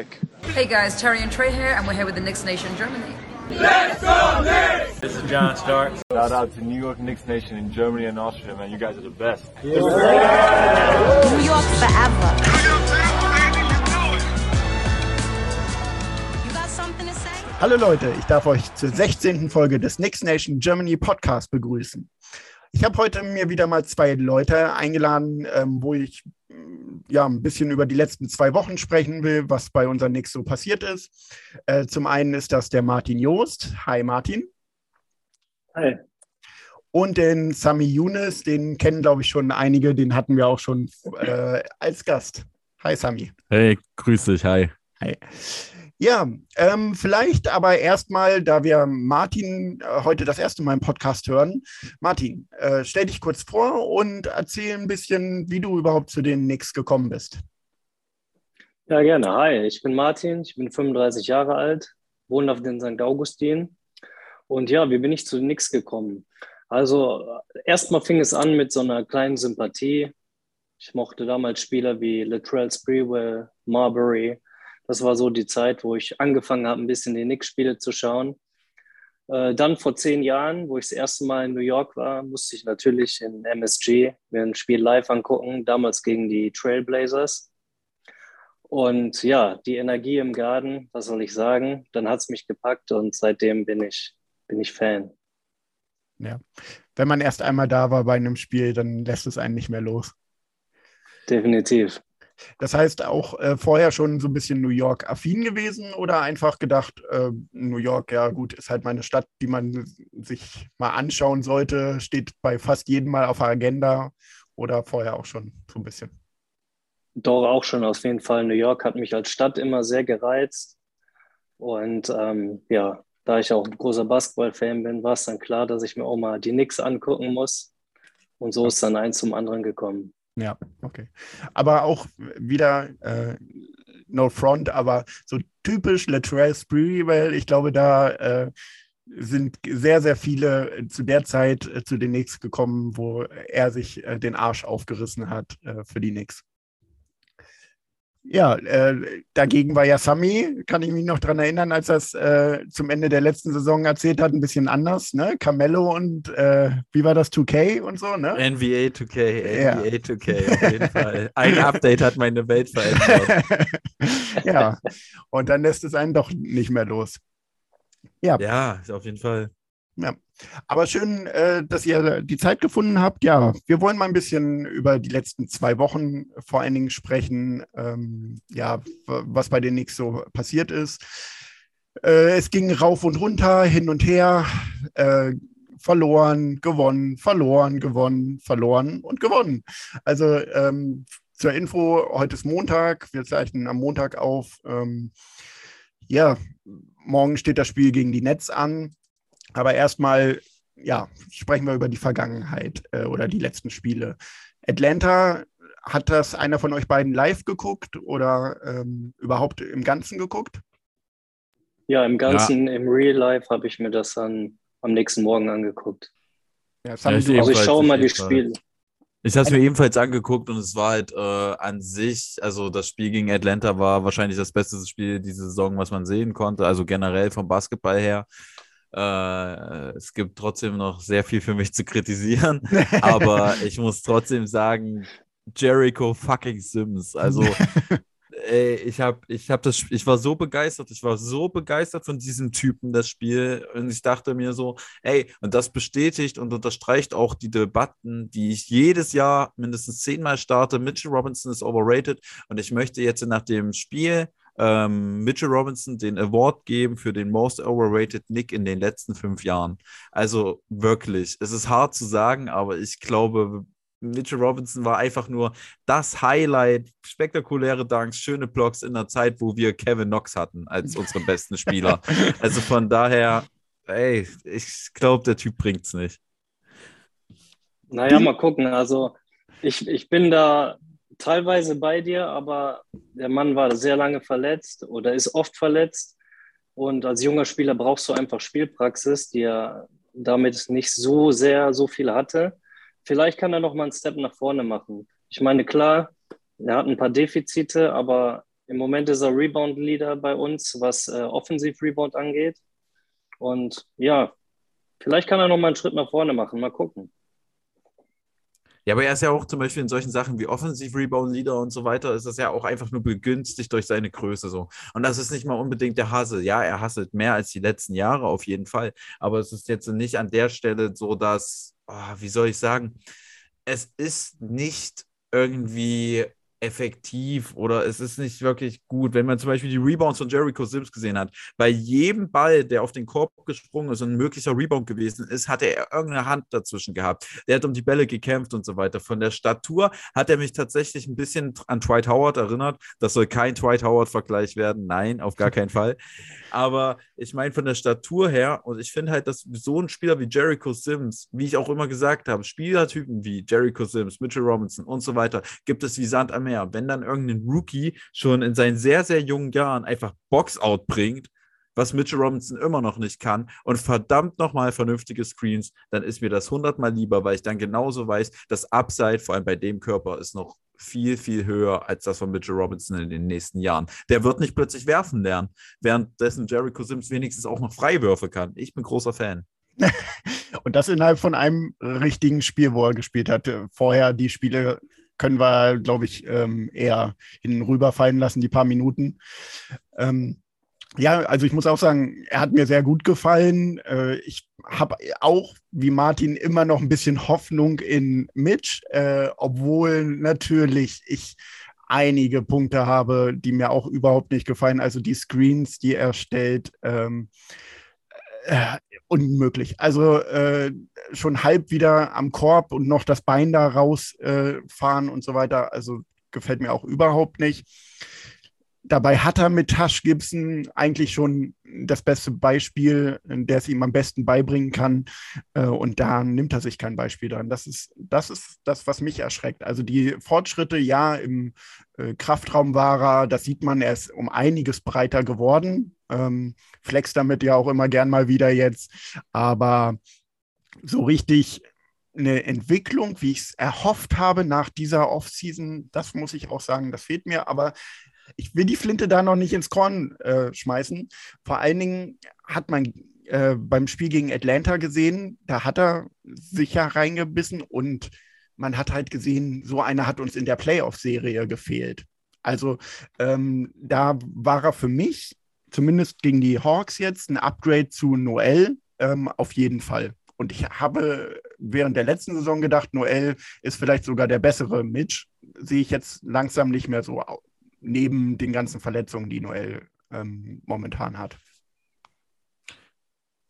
Nick. Hey guys, Terry and Trey here, and we're here with the Knicks Nation Germany. Let's go Knicks! This is John Starks. Shout out to New York Knicks Nation in Germany and Austria, man. You guys are the best. New York forever. You got something to say? Hallo Leute, ich darf euch zur 16. Folge des Knicks Nation Germany Podcast begrüßen. Ich habe heute mir wieder mal zwei Leute eingeladen, ähm, wo ich ja ein bisschen über die letzten zwei Wochen sprechen will, was bei unseren Knicks so passiert ist. Äh, zum einen ist das der Martin Joost. Hi Martin. Hi. Und den Sami Younes, den kennen glaube ich schon einige, den hatten wir auch schon äh, als Gast. Hi Sami. Hey, grüß dich, hi. Hi. Ja, ähm, vielleicht aber erstmal, da wir Martin äh, heute das erste Mal im Podcast hören. Martin, äh, stell dich kurz vor und erzähl ein bisschen, wie du überhaupt zu den Knicks gekommen bist. Ja, gerne. Hi, ich bin Martin, ich bin 35 Jahre alt, wohne auf den St. Augustin. Und ja, wie bin ich zu den Knicks gekommen? Also, erstmal fing es an mit so einer kleinen Sympathie. Ich mochte damals Spieler wie Latrell Sprewell, Marbury, das war so die Zeit, wo ich angefangen habe, ein bisschen die Knicks-Spiele zu schauen. Äh, dann vor zehn Jahren, wo ich das erste Mal in New York war, musste ich natürlich in MSG mir ein Spiel live angucken, damals gegen die Trailblazers. Und ja, die Energie im Garten, was soll ich sagen? Dann hat es mich gepackt und seitdem bin ich, bin ich Fan. Ja, wenn man erst einmal da war bei einem Spiel, dann lässt es einen nicht mehr los. Definitiv. Das heißt auch äh, vorher schon so ein bisschen New York-affin gewesen oder einfach gedacht, äh, New York, ja gut, ist halt meine Stadt, die man sich mal anschauen sollte, steht bei fast jedem Mal auf der Agenda oder vorher auch schon so ein bisschen? Doch, auch schon auf jeden Fall. New York hat mich als Stadt immer sehr gereizt. Und ähm, ja, da ich auch ein großer Basketball-Fan bin, war es dann klar, dass ich mir auch mal die Knicks angucken muss. Und so ist dann eins zum anderen gekommen. Ja, okay. Aber auch wieder, äh, no front, aber so typisch Latrell Sprewell, ich glaube, da äh, sind sehr, sehr viele zu der Zeit äh, zu den Knicks gekommen, wo er sich äh, den Arsch aufgerissen hat äh, für die Knicks. Ja, äh, dagegen war ja Sami, kann ich mich noch daran erinnern, als er es äh, zum Ende der letzten Saison erzählt hat, ein bisschen anders, ne? Carmelo und äh, wie war das 2K und so, ne? NBA 2K, NBA ja. 2K, auf jeden Fall. Ein Update hat meine Welt verändert. ja, und dann lässt es einen doch nicht mehr los. Ja, ja auf jeden Fall. Ja, aber schön, äh, dass ihr die Zeit gefunden habt. Ja, wir wollen mal ein bisschen über die letzten zwei Wochen vor allen Dingen sprechen. Ähm, ja, was bei den Knicks so passiert ist. Äh, es ging rauf und runter, hin und her. Äh, verloren, gewonnen, verloren, gewonnen, verloren und gewonnen. Also ähm, zur Info, heute ist Montag, wir zeichnen am Montag auf. Ähm, ja, morgen steht das Spiel gegen die Nets an. Aber erstmal, ja, sprechen wir über die Vergangenheit äh, oder die letzten Spiele. Atlanta, hat das einer von euch beiden live geguckt oder ähm, überhaupt im Ganzen geguckt? Ja, im Ganzen, ja. im Real Life habe ich mir das dann am nächsten Morgen angeguckt. Ja, ja, ich also ich schaue mal die Spiele. Ich habe es mir ebenfalls angeguckt und es war halt äh, an sich, also das Spiel gegen Atlanta war wahrscheinlich das beste Spiel diese Saison, was man sehen konnte, also generell vom Basketball her. Äh, es gibt trotzdem noch sehr viel für mich zu kritisieren, aber ich muss trotzdem sagen, Jericho fucking Sims. Also ey, ich habe ich hab das ich war so begeistert, ich war so begeistert von diesem Typen das Spiel und ich dachte mir so, ey, und das bestätigt und unterstreicht auch die Debatten, die ich jedes Jahr mindestens zehnmal starte. Mitchell Robinson ist overrated und ich möchte jetzt nach dem Spiel ähm, Mitchell Robinson den Award geben für den Most Overrated Nick in den letzten fünf Jahren. Also wirklich, es ist hart zu sagen, aber ich glaube, Mitchell Robinson war einfach nur das Highlight, spektakuläre Dunks, schöne Blocks in der Zeit, wo wir Kevin Knox hatten als unseren besten Spieler. Also von daher, ey, ich glaube, der Typ bringt es nicht. Naja, mal gucken. Also ich, ich bin da teilweise bei dir, aber der Mann war sehr lange verletzt oder ist oft verletzt. Und als junger Spieler brauchst du einfach Spielpraxis, die er damit nicht so sehr so viel hatte. Vielleicht kann er noch mal einen Step nach vorne machen. Ich meine, klar, er hat ein paar Defizite, aber Im Moment ist er Rebound-Leader bei uns, was äh, Offensiv-Rebound angeht. Und ja, vielleicht kann er noch mal einen Schritt nach vorne machen. Mal gucken. Ja, aber er ist ja auch zum Beispiel in solchen Sachen wie Offensiv-Rebound-Leader und so weiter, ist das ja auch einfach nur begünstigt durch seine Größe so. Und das ist nicht mal unbedingt der Hassel. Ja, er hasselt mehr als die letzten Jahre auf jeden Fall. Aber es ist jetzt nicht an der Stelle so, dass, oh, wie soll ich sagen, es ist nicht irgendwie effektiv oder es ist nicht wirklich gut. Wenn man zum Beispiel die Rebounds von Jericho Sims gesehen hat, bei jedem Ball, der auf den Korb gesprungen ist und ein möglicher Rebound gewesen ist, hatte er irgendeine Hand dazwischen gehabt. Der hat um die Bälle gekämpft und so weiter. Von der Statur hat er mich tatsächlich ein bisschen an Dwight Howard erinnert. Das soll kein Dwight Howard-Vergleich werden. Nein, auf gar keinen Fall. Aber ich meine, von der Statur her, und ich finde halt, dass so ein Spieler wie Jericho Sims, wie ich auch immer gesagt habe, Spielertypen wie Jericho Sims, Mitchell Robinson und so weiter, gibt es wie Sand am Meer. Wenn dann irgendein Rookie schon in seinen sehr, sehr jungen Jahren einfach Boxout bringt, was Mitchell Robinson immer noch nicht kann und verdammt nochmal vernünftige Screens, dann ist mir das hundertmal lieber, weil ich dann genauso weiß, das Upside, vor allem bei dem Körper, ist noch viel, viel höher als das von Mitchell Robinson in den nächsten Jahren. Der wird nicht plötzlich werfen lernen, währenddessen Jericho Sims wenigstens auch noch Freiwürfe kann. Ich bin großer Fan. Und das innerhalb von einem richtigen Spiel, wo er gespielt hat. Vorher die Spiele können wir, glaube ich, ähm, eher hinüberfallen lassen, die paar Minuten. Ähm, ja, also ich muss auch sagen, er hat mir sehr gut gefallen. Äh, ich habe auch, wie Martin, immer noch ein bisschen Hoffnung in Mitch, äh, obwohl natürlich ich einige Punkte habe, die mir auch überhaupt nicht gefallen. Also die Screens, die er stellt, ähm, äh, unmöglich. Also äh, schon halb wieder am Korb und noch das Bein da rausfahren äh, und so weiter. Also gefällt mir auch überhaupt nicht. Dabei hat er mit Tash Gibson eigentlich schon das beste Beispiel, der es ihm am besten beibringen kann. Äh, und da nimmt er sich kein Beispiel dran. Das ist, das ist das, was mich erschreckt. Also die Fortschritte, ja, im äh, Kraftraum war er, das sieht man, er ist um einiges breiter geworden. Ähm, flex damit ja auch immer gern mal wieder jetzt. Aber so richtig eine Entwicklung, wie ich es erhofft habe nach dieser Offseason, das muss ich auch sagen, das fehlt mir. Aber ich will die Flinte da noch nicht ins Korn äh, schmeißen. Vor allen Dingen hat man äh, beim Spiel gegen Atlanta gesehen, da hat er sicher reingebissen und man hat halt gesehen, so einer hat uns in der Playoff-Serie gefehlt. Also ähm, da war er für mich, zumindest gegen die Hawks jetzt, ein Upgrade zu Noel ähm, auf jeden Fall. Und ich habe während der letzten Saison gedacht, Noel ist vielleicht sogar der bessere Mitch. Sehe ich jetzt langsam nicht mehr so neben den ganzen Verletzungen, die Noel ähm, momentan hat.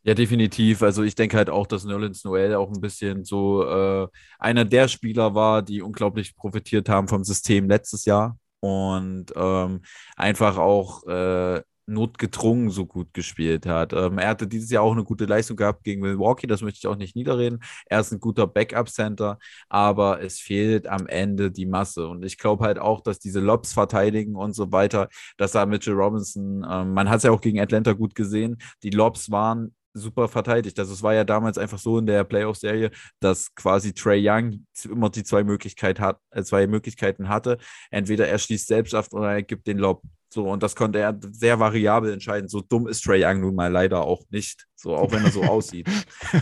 Ja, definitiv. Also ich denke halt auch, dass Nerlens Noel auch ein bisschen so äh, einer der Spieler war, die unglaublich profitiert haben vom System letztes Jahr und ähm, einfach auch äh, notgedrungen so gut gespielt hat. Ähm, er hatte dieses Jahr auch eine gute Leistung gehabt gegen Milwaukee, das möchte ich auch nicht niederreden. Er ist ein guter Backup-Center, aber es fehlt am Ende die Masse. Und ich glaube halt auch, dass diese Lobs verteidigen und so weiter, dass da Mitchell Robinson, ähm, man hat es ja auch gegen Atlanta gut gesehen, die Lobs waren super verteidigt. Also es war ja damals einfach so in der Playoff-Serie, dass quasi Trey Young immer die zwei, Möglichkeit hat, äh, zwei Möglichkeiten hatte. Entweder er schließt selbst ab oder er gibt den Lob. So, und das konnte er sehr variabel entscheiden. So dumm ist Trey Young nun mal leider auch nicht. So, auch wenn er so aussieht.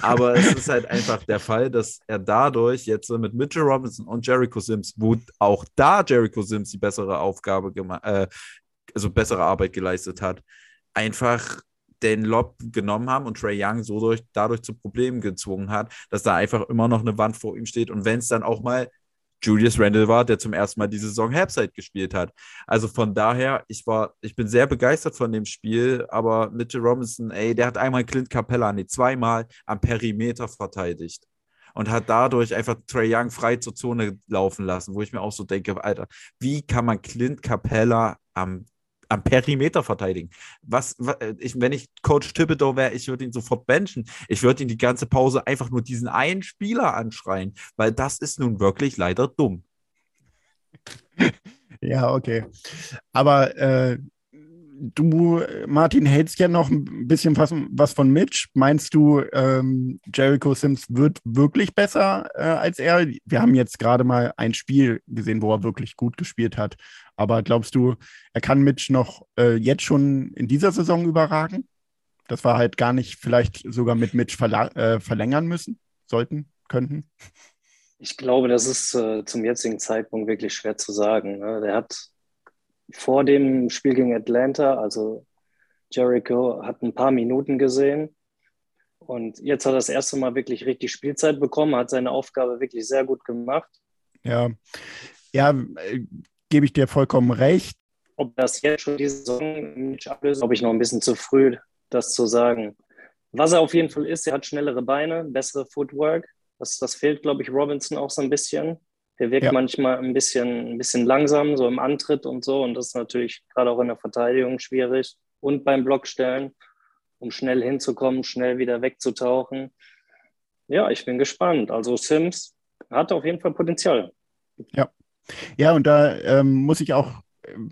Aber es ist halt einfach der Fall, dass er dadurch jetzt mit Mitchell Robinson und Jericho Sims, wo auch da Jericho Sims die bessere Aufgabe gemacht, äh, also bessere Arbeit geleistet hat, einfach den Lob genommen haben und Trey Young so durch, dadurch zu Problemen gezwungen hat, dass da einfach immer noch eine Wand vor ihm steht. Und wenn es dann auch mal Julius Randle war, der zum ersten Mal diese Saison Halbzeit gespielt hat. Also von daher, ich war, ich bin sehr begeistert von dem Spiel, aber Mitchell Robinson, ey, der hat einmal Clint Capella, nee, zweimal am Perimeter verteidigt und hat dadurch einfach Trey Young frei zur Zone laufen lassen, wo ich mir auch so denke, Alter, wie kann man Clint Capella am am Perimeter verteidigen. Was, was ich, wenn ich Coach Thibodeau wäre, ich würde ihn sofort benchen. Ich würde ihn die ganze Pause einfach nur diesen einen Spieler anschreien, weil das ist nun wirklich leider dumm. Ja, okay. Aber äh, du, Martin, hältst ja noch ein bisschen was, was von Mitch. Meinst du, ähm, Jericho Sims wird wirklich besser äh, als er? Wir haben jetzt gerade mal ein Spiel gesehen, wo er wirklich gut gespielt hat. Aber glaubst du, er kann Mitch noch äh, jetzt schon in dieser Saison überragen? Dass wir halt gar nicht vielleicht sogar mit Mitch äh, verlängern müssen, sollten, könnten? Ich glaube, das ist äh, zum jetzigen Zeitpunkt wirklich schwer zu sagen. Ne? Der hat vor dem Spiel gegen Atlanta, also Jericho hat ein paar Minuten gesehen und jetzt hat er das erste Mal wirklich richtig Spielzeit bekommen, hat seine Aufgabe wirklich sehr gut gemacht. Ja, ja, äh, gebe ich dir vollkommen recht. Ob das jetzt schon die Saison nicht ablöst, glaube ich noch ein bisschen zu früh, das zu sagen. Was er auf jeden Fall ist, er hat schnellere Beine, bessere Footwork. Das, das fehlt, glaube ich, Robinson auch so ein bisschen. Der wirkt ja. manchmal ein bisschen, ein bisschen langsam, so im Antritt und so. Und das ist natürlich gerade auch in der Verteidigung schwierig. Und beim Blockstellen, um schnell hinzukommen, schnell wieder wegzutauchen. Ja, ich bin gespannt. Also Sims hat auf jeden Fall Potenzial. Ja. Ja, und da ähm, muss ich auch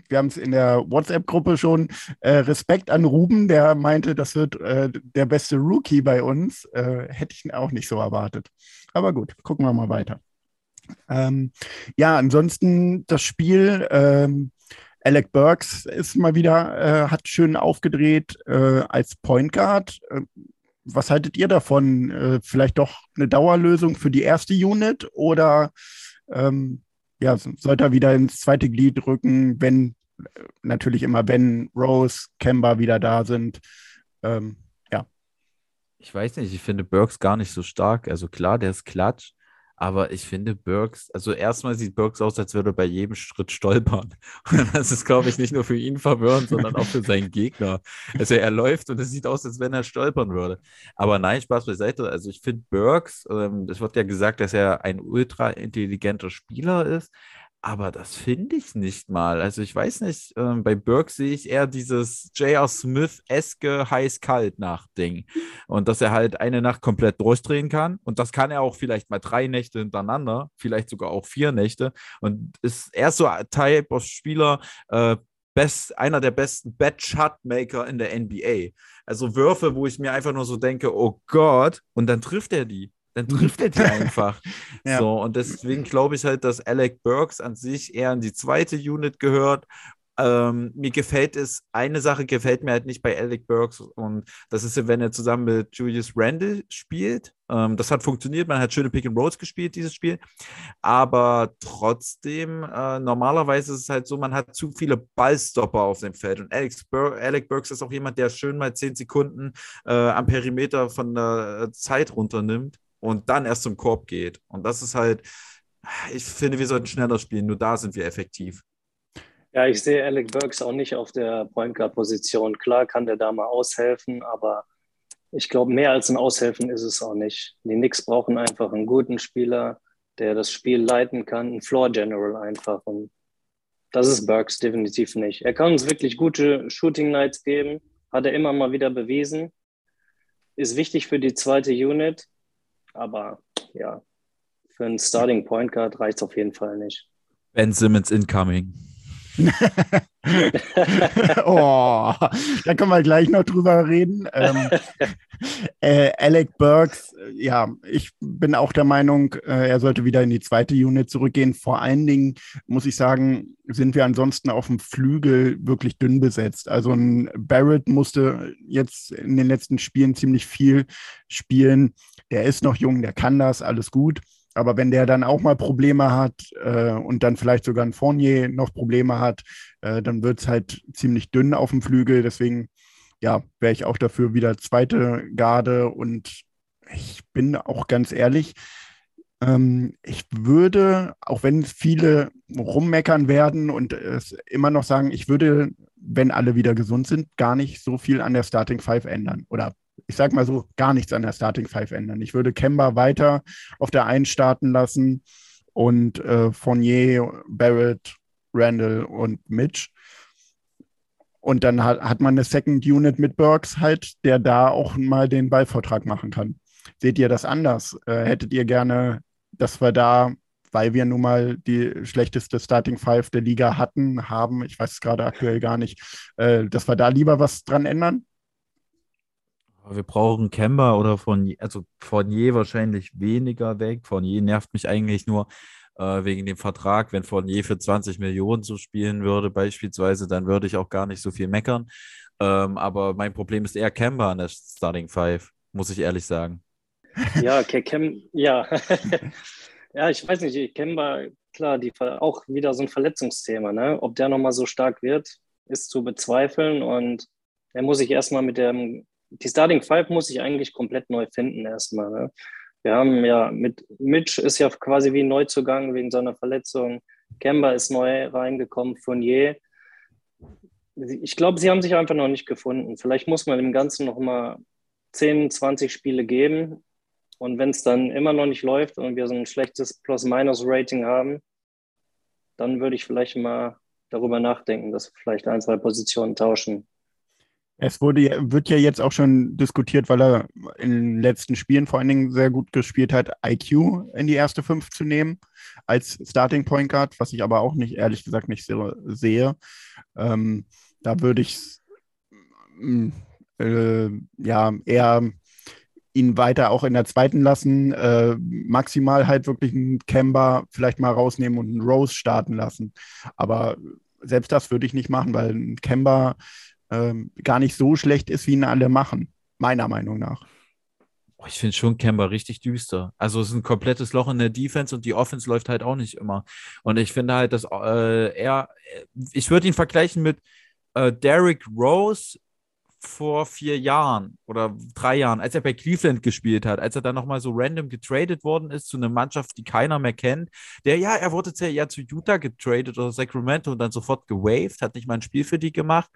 wir haben es in der WhatsApp-Gruppe schon, äh, Respekt an Ruben, der meinte, das wird äh, der beste Rookie bei uns. Äh, hätte ich auch nicht so erwartet. Aber gut, gucken wir mal weiter. Ähm, ja, ansonsten das Spiel. Ähm, Alec Burks ist mal wieder, äh, hat schön aufgedreht äh, als Point Guard. Äh, was haltet ihr davon? Äh, vielleicht doch eine Dauerlösung für die erste Unit oder ähm, ja, sollte er wieder ins zweite Glied rücken, wenn natürlich immer, wenn Rose, Kemba wieder da sind? Ähm, ja. Ich weiß nicht, ich finde Burks gar nicht so stark. Also klar, der ist klatsch, aber ich finde Burks, also erstmal sieht Burks aus, als würde er bei jedem Schritt stolpern. Und das ist, glaube ich, nicht nur für ihn verwirrend, sondern auch für seinen Gegner. Also er läuft und es sieht aus, als wenn er stolpern würde. Aber nein, Spaß beiseite. Also ich finde Burks, ähm, es wird ja gesagt, dass er ein ultra intelligenter Spieler ist. Aber das finde ich nicht mal. Also ich weiß nicht, ähm, bei Burke sehe ich eher dieses J.R. Smith-eske heiß-kalt-Nacht-Ding. Und dass er halt eine Nacht komplett durchdrehen kann. Und das kann er auch vielleicht mal drei Nächte hintereinander, vielleicht sogar auch vier Nächte. Und ist erst so ein Type of Spieler, äh, best, einer der besten Bad-Shot-Maker in der NBA. Also Würfe, wo ich mir einfach nur so denke, oh Gott, und dann trifft er die dann trifft er die einfach. ja. So, und deswegen glaube ich halt, dass Alec Burks an sich eher in die zweite Unit gehört. Ähm, mir gefällt es, eine Sache gefällt mir halt nicht bei Alec Burks und das ist, wenn er zusammen mit Julius Randle spielt. Ähm, das hat funktioniert, man hat schöne Pick and Rolls gespielt, dieses Spiel. Aber trotzdem, äh, normalerweise ist es halt so, man hat zu viele Ballstopper auf dem Feld. Und Alex Bur Alec Burks ist auch jemand, der schön mal zehn Sekunden äh, am Perimeter von der Zeit runternimmt und dann erst zum Korb geht. Und das ist halt, ich finde, wir sollten schneller spielen, nur da sind wir effektiv. Ja, ich sehe Alec Burks auch nicht auf der Point Guard Position. Klar kann der da mal aushelfen, aber ich glaube, mehr als ein Aushelfen ist es auch nicht. Die Knicks brauchen einfach einen guten Spieler, der das Spiel leiten kann, ein Floor General einfach. Und das ist Burks definitiv nicht. Er kann uns wirklich gute Shooting Nights geben, hat er immer mal wieder bewiesen. Ist wichtig für die zweite Unit, aber ja, für einen Starting Point Guard reicht es auf jeden Fall nicht. Ben Simmons incoming. oh, da können wir gleich noch drüber reden. Ähm, äh, Alec Burks, ja, ich bin auch der Meinung, äh, er sollte wieder in die zweite Unit zurückgehen. Vor allen Dingen muss ich sagen, sind wir ansonsten auf dem Flügel wirklich dünn besetzt. Also ein Barrett musste jetzt in den letzten Spielen ziemlich viel spielen. Der ist noch jung, der kann das, alles gut. Aber wenn der dann auch mal Probleme hat äh, und dann vielleicht sogar ein Fournier noch Probleme hat, äh, dann wird es halt ziemlich dünn auf dem Flügel. Deswegen, ja, wäre ich auch dafür wieder zweite Garde. Und ich bin auch ganz ehrlich, ähm, ich würde, auch wenn viele rummeckern werden und es immer noch sagen, ich würde, wenn alle wieder gesund sind, gar nicht so viel an der Starting Five ändern. Oder ich sag mal so, gar nichts an der Starting Five ändern. Ich würde Kemba weiter auf der Eins starten lassen und äh, Fournier, Barrett, Randall und Mitch. Und dann hat, hat man eine Second Unit mit Burks halt, der da auch mal den Ballvortrag machen kann. Seht ihr das anders? Äh, hättet ihr gerne, dass wir da weil wir nun mal die schlechteste Starting Five der Liga hatten, haben, ich weiß es gerade aktuell gar nicht, äh, dass wir da lieber was dran ändern? Wir brauchen Kemba oder von, also Fournier wahrscheinlich weniger weg. Fournier nervt mich eigentlich nur äh, wegen dem Vertrag. Wenn Fournier für 20 Millionen so spielen würde, beispielsweise, dann würde ich auch gar nicht so viel meckern. Ähm, aber mein Problem ist eher Kemba an der Starting Five, muss ich ehrlich sagen. Ja, Kem, ja. ja, ich weiß nicht, Kemba, klar, die, auch wieder so ein Verletzungsthema, ne? Ob der nochmal so stark wird, ist zu bezweifeln und er muss sich erstmal mit dem, die Starting Five muss ich eigentlich komplett neu finden erstmal. Ne? Wir haben ja mit Mitch ist ja quasi wie ein Neuzugang wegen seiner Verletzung. Kemba ist neu reingekommen, Fournier. Ich glaube, sie haben sich einfach noch nicht gefunden. Vielleicht muss man dem Ganzen noch mal 10, 20 Spiele geben. Und wenn es dann immer noch nicht läuft und wir so ein schlechtes Plus-Minus-Rating haben, dann würde ich vielleicht mal darüber nachdenken, dass wir vielleicht ein, zwei Positionen tauschen. Es wurde, wird ja jetzt auch schon diskutiert, weil er in den letzten Spielen vor allen Dingen sehr gut gespielt hat, IQ in die erste Fünf zu nehmen als Starting Point Guard, was ich aber auch nicht, ehrlich gesagt, nicht sehe. Ähm, da würde ich mm, äh, ja eher ihn weiter auch in der zweiten lassen, äh, maximal halt wirklich einen Kemba vielleicht mal rausnehmen und einen Rose starten lassen. Aber selbst das würde ich nicht machen, weil ein Kemba ähm, gar nicht so schlecht ist, wie ihn alle machen, meiner Meinung nach. Ich finde schon Kemba richtig düster. Also es ist ein komplettes Loch in der Defense und die Offense läuft halt auch nicht immer. Und ich finde halt, dass äh, er, ich würde ihn vergleichen mit äh, Derrick Rose vor vier Jahren oder drei Jahren, als er bei Cleveland gespielt hat, als er dann nochmal so random getradet worden ist zu einer Mannschaft, die keiner mehr kennt. Der, ja, er wurde ja zu Utah getradet oder Sacramento und dann sofort gewaved, hat nicht mal ein Spiel für die gemacht.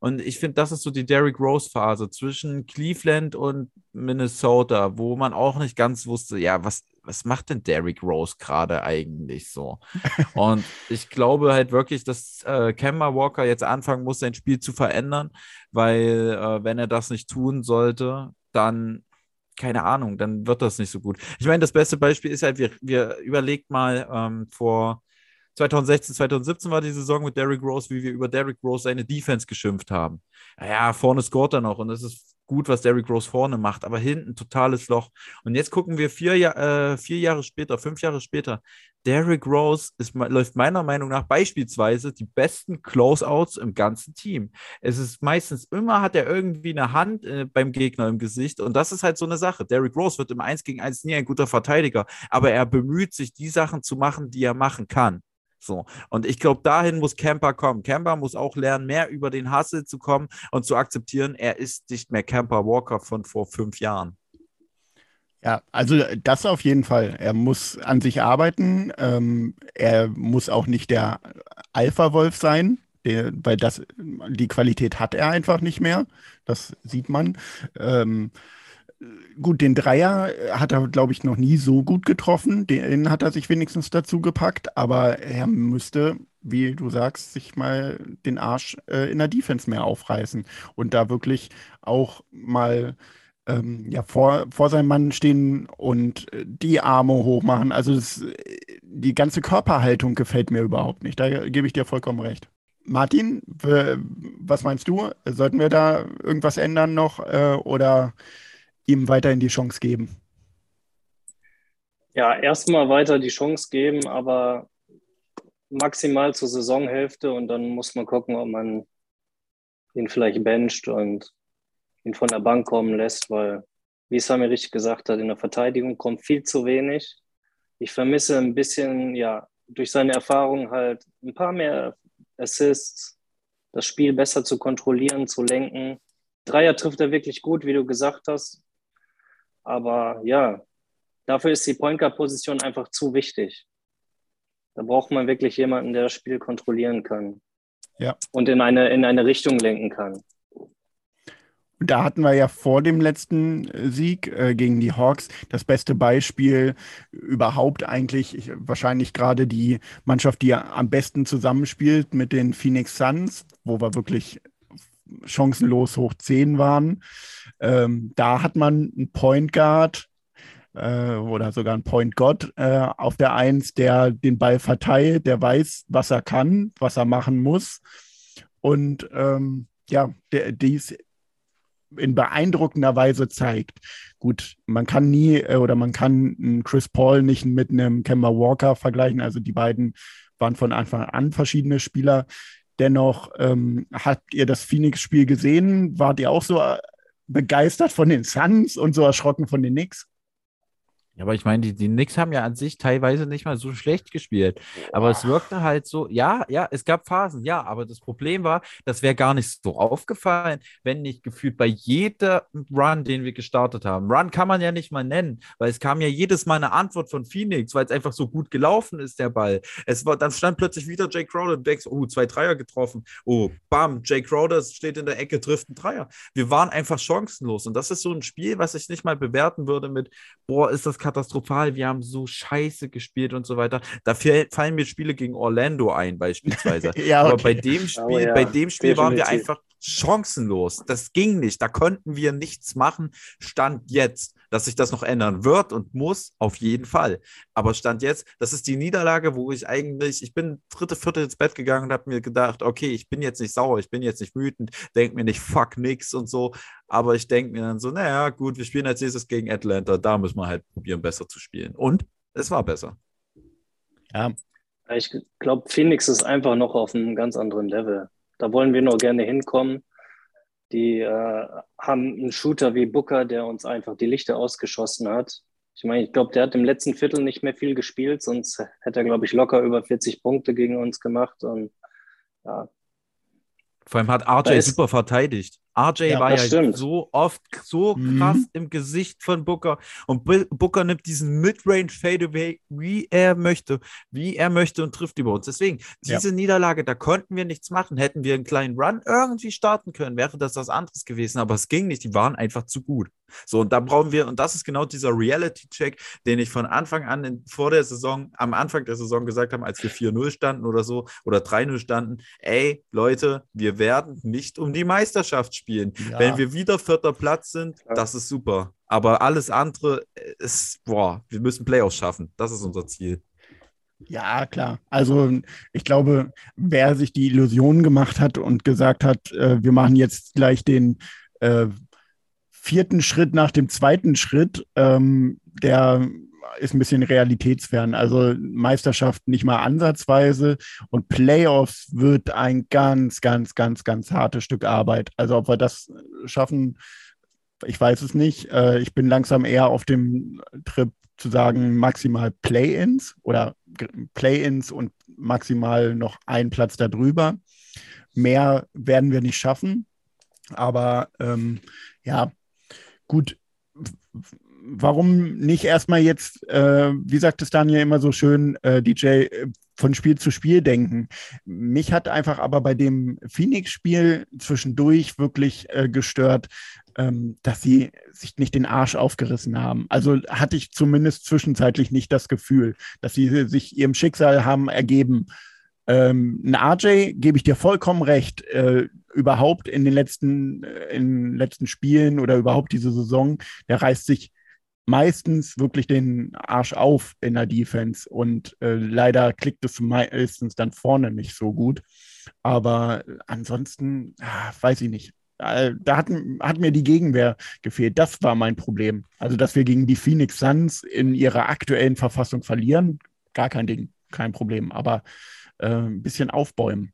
Und ich finde, das ist so die Derrick Rose-Phase zwischen Cleveland und Minnesota, wo man auch nicht ganz wusste, ja, was, was macht denn Derrick Rose gerade eigentlich so? und ich glaube halt wirklich, dass äh, Kemba Walker jetzt anfangen muss, sein Spiel zu verändern, weil äh, wenn er das nicht tun sollte, dann keine Ahnung, dann wird das nicht so gut. Ich meine, das beste Beispiel ist halt, wir, wir überlegt mal ähm, vor 2016, 2017 war die Saison mit Derrick Rose, wie wir über Derrick Rose seine Defense geschimpft haben. Ja, vorne scoret er noch und es ist gut, was Derrick Rose vorne macht, aber hinten totales Loch. Und jetzt gucken wir vier, äh, vier Jahre später, fünf Jahre später. Derrick Rose ist, läuft meiner Meinung nach beispielsweise die besten Closeouts im ganzen Team. Es ist meistens immer, hat er irgendwie eine Hand äh, beim Gegner im Gesicht und das ist halt so eine Sache. Derrick Rose wird im 1 gegen 1 nie ein guter Verteidiger, aber er bemüht sich, die Sachen zu machen, die er machen kann. So. Und ich glaube, dahin muss Camper kommen. Camper muss auch lernen, mehr über den Hustle zu kommen und zu akzeptieren, er ist nicht mehr Camper Walker von vor fünf Jahren. Ja, also das auf jeden Fall. Er muss an sich arbeiten. Ähm, er muss auch nicht der Alpha-Wolf sein, der, weil das, die Qualität hat er einfach nicht mehr. Das sieht man. Ähm, gut, den Dreier hat er, glaube ich, noch nie so gut getroffen. Den hat er sich wenigstens dazu gepackt, aber er müsste, wie du sagst, sich mal den Arsch äh, in der Defense mehr aufreißen und da wirklich auch mal ähm, ja, vor, vor seinem Mann stehen und äh, die Arme hochmachen. Also das, die ganze Körperhaltung gefällt mir überhaupt nicht. Da gebe ich dir vollkommen recht. Martin, was meinst du? Sollten wir da irgendwas ändern noch äh, oder ihm weiterhin die Chance geben? Ja, erstmal weiter die Chance geben, aber maximal zur Saisonhälfte und dann muss man gucken, ob man ihn vielleicht bencht und ihn von der Bank kommen lässt, weil, wie Sami richtig gesagt hat, in der Verteidigung kommt viel zu wenig. Ich vermisse ein bisschen, ja, durch seine Erfahrung halt ein paar mehr Assists, das Spiel besser zu kontrollieren, zu lenken. Dreier trifft er wirklich gut, wie du gesagt hast. Aber ja, dafür ist die Point Guard Position einfach zu wichtig. Da braucht man wirklich jemanden, der das Spiel kontrollieren kann. Ja. Und in eine, in eine Richtung lenken kann. Da hatten wir ja vor dem letzten äh, Sieg äh, gegen die Hawks das beste Beispiel überhaupt eigentlich, ich, wahrscheinlich gerade die Mannschaft, die am besten zusammenspielt mit den Phoenix Suns, wo wir wirklich chancenlos hoch 10 waren. Ähm, da hat man einen Point Guard, äh, oder sogar ein Point God äh, auf der Eins, der den Ball verteilt, der weiß, was er kann, was er machen muss. Und ähm, ja, der, dies in beeindruckender Weise zeigt. Gut, man kann nie äh, oder man kann Chris Paul nicht mit einem Kemba Walker vergleichen. Also die beiden waren von Anfang an verschiedene Spieler. Dennoch ähm, habt ihr das Phoenix-Spiel gesehen? Wart ihr auch so äh, begeistert von den Suns und so erschrocken von den Knicks? Aber ich meine, die, die Knicks haben ja an sich teilweise nicht mal so schlecht gespielt. Aber es wirkte halt so, ja, ja, es gab Phasen, ja, aber das Problem war, das wäre gar nicht so aufgefallen, wenn nicht gefühlt bei jedem Run, den wir gestartet haben. Run kann man ja nicht mal nennen, weil es kam ja jedes Mal eine Antwort von Phoenix, weil es einfach so gut gelaufen ist, der Ball. Es war, dann stand plötzlich wieder Jay Crowder und denkst, oh, zwei Dreier getroffen. Oh, bam, Jay Crowder steht in der Ecke, trifft einen Dreier. Wir waren einfach chancenlos. Und das ist so ein Spiel, was ich nicht mal bewerten würde mit, boah, ist das katastrophal, wir haben so scheiße gespielt und so weiter. Da fallen mir Spiele gegen Orlando ein, beispielsweise. ja, okay. Aber bei dem Spiel, oh, ja. bei dem Spiel waren wir einfach chancenlos. Das ging nicht. Da konnten wir nichts machen. Stand jetzt, dass sich das noch ändern wird und muss, auf jeden Fall. Aber Stand jetzt, das ist die Niederlage, wo ich eigentlich, ich bin dritte, vierte ins Bett gegangen und habe mir gedacht, okay, ich bin jetzt nicht sauer, ich bin jetzt nicht wütend, denk mir nicht, fuck nix und so. Aber ich denke mir dann so, naja, gut, wir spielen als nächstes gegen Atlanta, da müssen wir halt probieren, besser zu spielen. Und es war besser. Ja. Ich glaube, Phoenix ist einfach noch auf einem ganz anderen Level. Da wollen wir noch gerne hinkommen. Die äh, haben einen Shooter wie Booker, der uns einfach die Lichter ausgeschossen hat. Ich meine, ich glaube, der hat im letzten Viertel nicht mehr viel gespielt, sonst hätte er, glaube ich, locker über 40 Punkte gegen uns gemacht. Und ja. Vor allem hat RJ super verteidigt. RJ ja, war ja stimmt. so oft so mhm. krass mhm. im Gesicht von Booker und Booker nimmt diesen Midrange Fadeaway, wie er möchte, wie er möchte und trifft über uns. Deswegen, diese ja. Niederlage, da konnten wir nichts machen. Hätten wir einen kleinen Run irgendwie starten können, wäre das was anderes gewesen, aber es ging nicht. Die waren einfach zu gut. So, und da brauchen wir, und das ist genau dieser Reality-Check, den ich von Anfang an in, vor der Saison, am Anfang der Saison gesagt habe, als wir 4-0 standen oder so oder 3-0 standen, ey, Leute, wir werden nicht um die Meisterschaft spielen. Ja. Wenn wir wieder vierter Platz sind, das ist super. Aber alles andere ist, boah, wir müssen Playoffs schaffen. Das ist unser Ziel. Ja, klar. Also ich glaube, wer sich die Illusion gemacht hat und gesagt hat, äh, wir machen jetzt gleich den äh, vierten Schritt nach dem zweiten Schritt, ähm, der ist ein bisschen realitätsfern. Also Meisterschaft nicht mal ansatzweise und Playoffs wird ein ganz, ganz, ganz, ganz hartes Stück Arbeit. Also ob wir das schaffen, ich weiß es nicht. Äh, ich bin langsam eher auf dem Trip zu sagen, maximal Play-ins oder Play-ins und maximal noch ein Platz darüber. Mehr werden wir nicht schaffen. Aber ähm, ja, gut warum nicht erstmal jetzt, äh, wie sagt es Daniel immer so schön, äh, DJ, äh, von Spiel zu Spiel denken. Mich hat einfach aber bei dem Phoenix-Spiel zwischendurch wirklich äh, gestört, ähm, dass sie sich nicht den Arsch aufgerissen haben. Also hatte ich zumindest zwischenzeitlich nicht das Gefühl, dass sie sich ihrem Schicksal haben ergeben. Ähm, ein RJ gebe ich dir vollkommen recht. Äh, überhaupt in den letzten, äh, in letzten Spielen oder überhaupt diese Saison, der reißt sich meistens wirklich den Arsch auf in der Defense und äh, leider klickt es meistens dann vorne nicht so gut. Aber ansonsten, ah, weiß ich nicht. Äh, da hat, hat mir die Gegenwehr gefehlt. Das war mein Problem. Also, dass wir gegen die Phoenix Suns in ihrer aktuellen Verfassung verlieren, gar kein Ding, kein Problem. Aber äh, ein bisschen aufbäumen.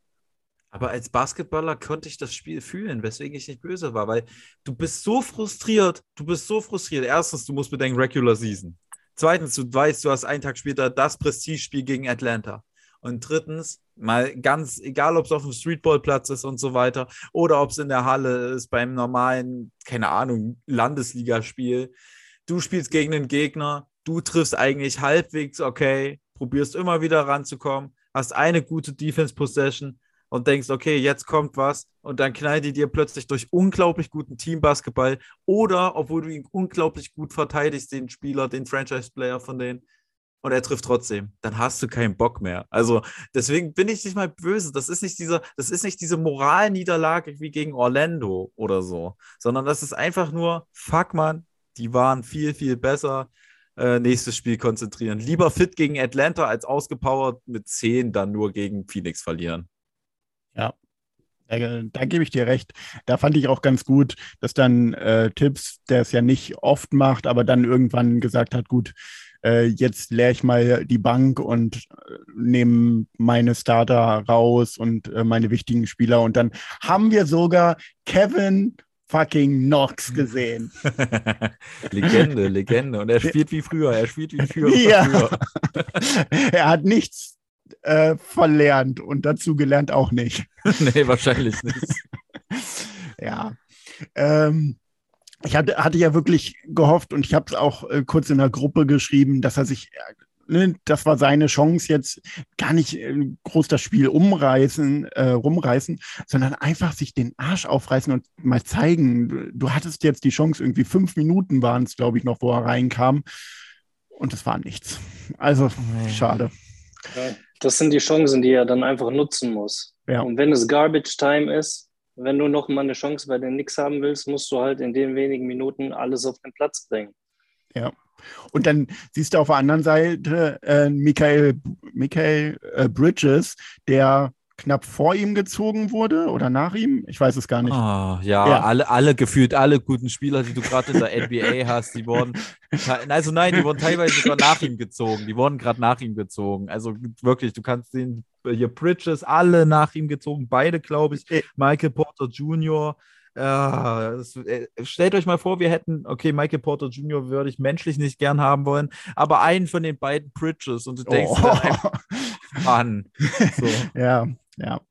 Aber als Basketballer konnte ich das Spiel fühlen, weswegen ich nicht böse war, weil du bist so frustriert, du bist so frustriert. Erstens, du musst bedenken, Regular Season. Zweitens, du weißt, du hast einen Tag später das Prestigespiel gegen Atlanta. Und drittens, mal ganz egal, ob es auf dem Streetballplatz ist und so weiter oder ob es in der Halle ist, beim normalen, keine Ahnung, Landesligaspiel. Du spielst gegen den Gegner, du triffst eigentlich halbwegs okay, probierst immer wieder ranzukommen, hast eine gute Defense Possession und denkst, okay, jetzt kommt was und dann knallt die dir plötzlich durch unglaublich guten Teambasketball oder obwohl du ihn unglaublich gut verteidigst, den Spieler, den Franchise-Player von denen und er trifft trotzdem, dann hast du keinen Bock mehr. Also deswegen bin ich nicht mal böse. Das ist nicht dieser, das ist nicht diese Moralniederlage wie gegen Orlando oder so, sondern das ist einfach nur, fuck man, die waren viel, viel besser. Äh, nächstes Spiel konzentrieren. Lieber fit gegen Atlanta als ausgepowert mit 10 dann nur gegen Phoenix verlieren. Ja, da, da, gebe ich dir recht. Da fand ich auch ganz gut, dass dann äh, Tipps, der es ja nicht oft macht, aber dann irgendwann gesagt hat, gut, äh, jetzt leere ich mal die Bank und äh, nehme meine Starter raus und äh, meine wichtigen Spieler. Und dann haben wir sogar Kevin fucking Knox gesehen. Legende, Legende. Und er spielt wie früher. Er spielt wie früher. Ja. er hat nichts äh, verlernt und dazu gelernt auch nicht. nee, wahrscheinlich nicht. ja. Ähm, ich hatte, hatte ja wirklich gehofft und ich habe es auch äh, kurz in der Gruppe geschrieben, dass er sich äh, ne, das war seine Chance jetzt gar nicht äh, groß das Spiel umreißen, äh, rumreißen, sondern einfach sich den Arsch aufreißen und mal zeigen. Du, hattest jetzt die Chance, irgendwie fünf Minuten waren es, glaube ich, noch, wo er reinkam. Und es war nichts. Also, schade. das sind die Chancen, die er dann einfach nutzen muss. Ja. Und wenn es Garbage Time ist, wenn du noch mal eine Chance bei den Knicks haben willst, musst du halt in den wenigen Minuten alles auf den Platz bringen. Ja. Und dann siehst du auf der anderen Seite äh, Michael, Michael äh, Bridges, der knapp vor ihm gezogen wurde oder nach ihm. Ich weiß es gar nicht. Oh, ja, ja, Alle, alle gefühlt, alle guten Spieler, die du gerade in der NBA hast, die wurden, also nein, die wurden teilweise sogar nach ihm gezogen. Die wurden gerade nach ihm gezogen. Also wirklich, du kannst sehen, hier Bridges, alle nach ihm gezogen, beide, glaube ich. Michael Porter Jr., das, äh, stellt euch mal vor, wir hätten, okay, Michael Porter Jr. würde ich menschlich nicht gern haben wollen, aber einen von den beiden Bridges und du denkst, oh. einfach, Mann. So. ja, ja.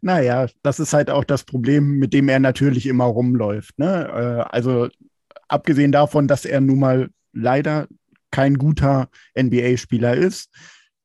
Naja, das ist halt auch das Problem, mit dem er natürlich immer rumläuft. Ne? Äh, also abgesehen davon, dass er nun mal leider kein guter NBA-Spieler ist,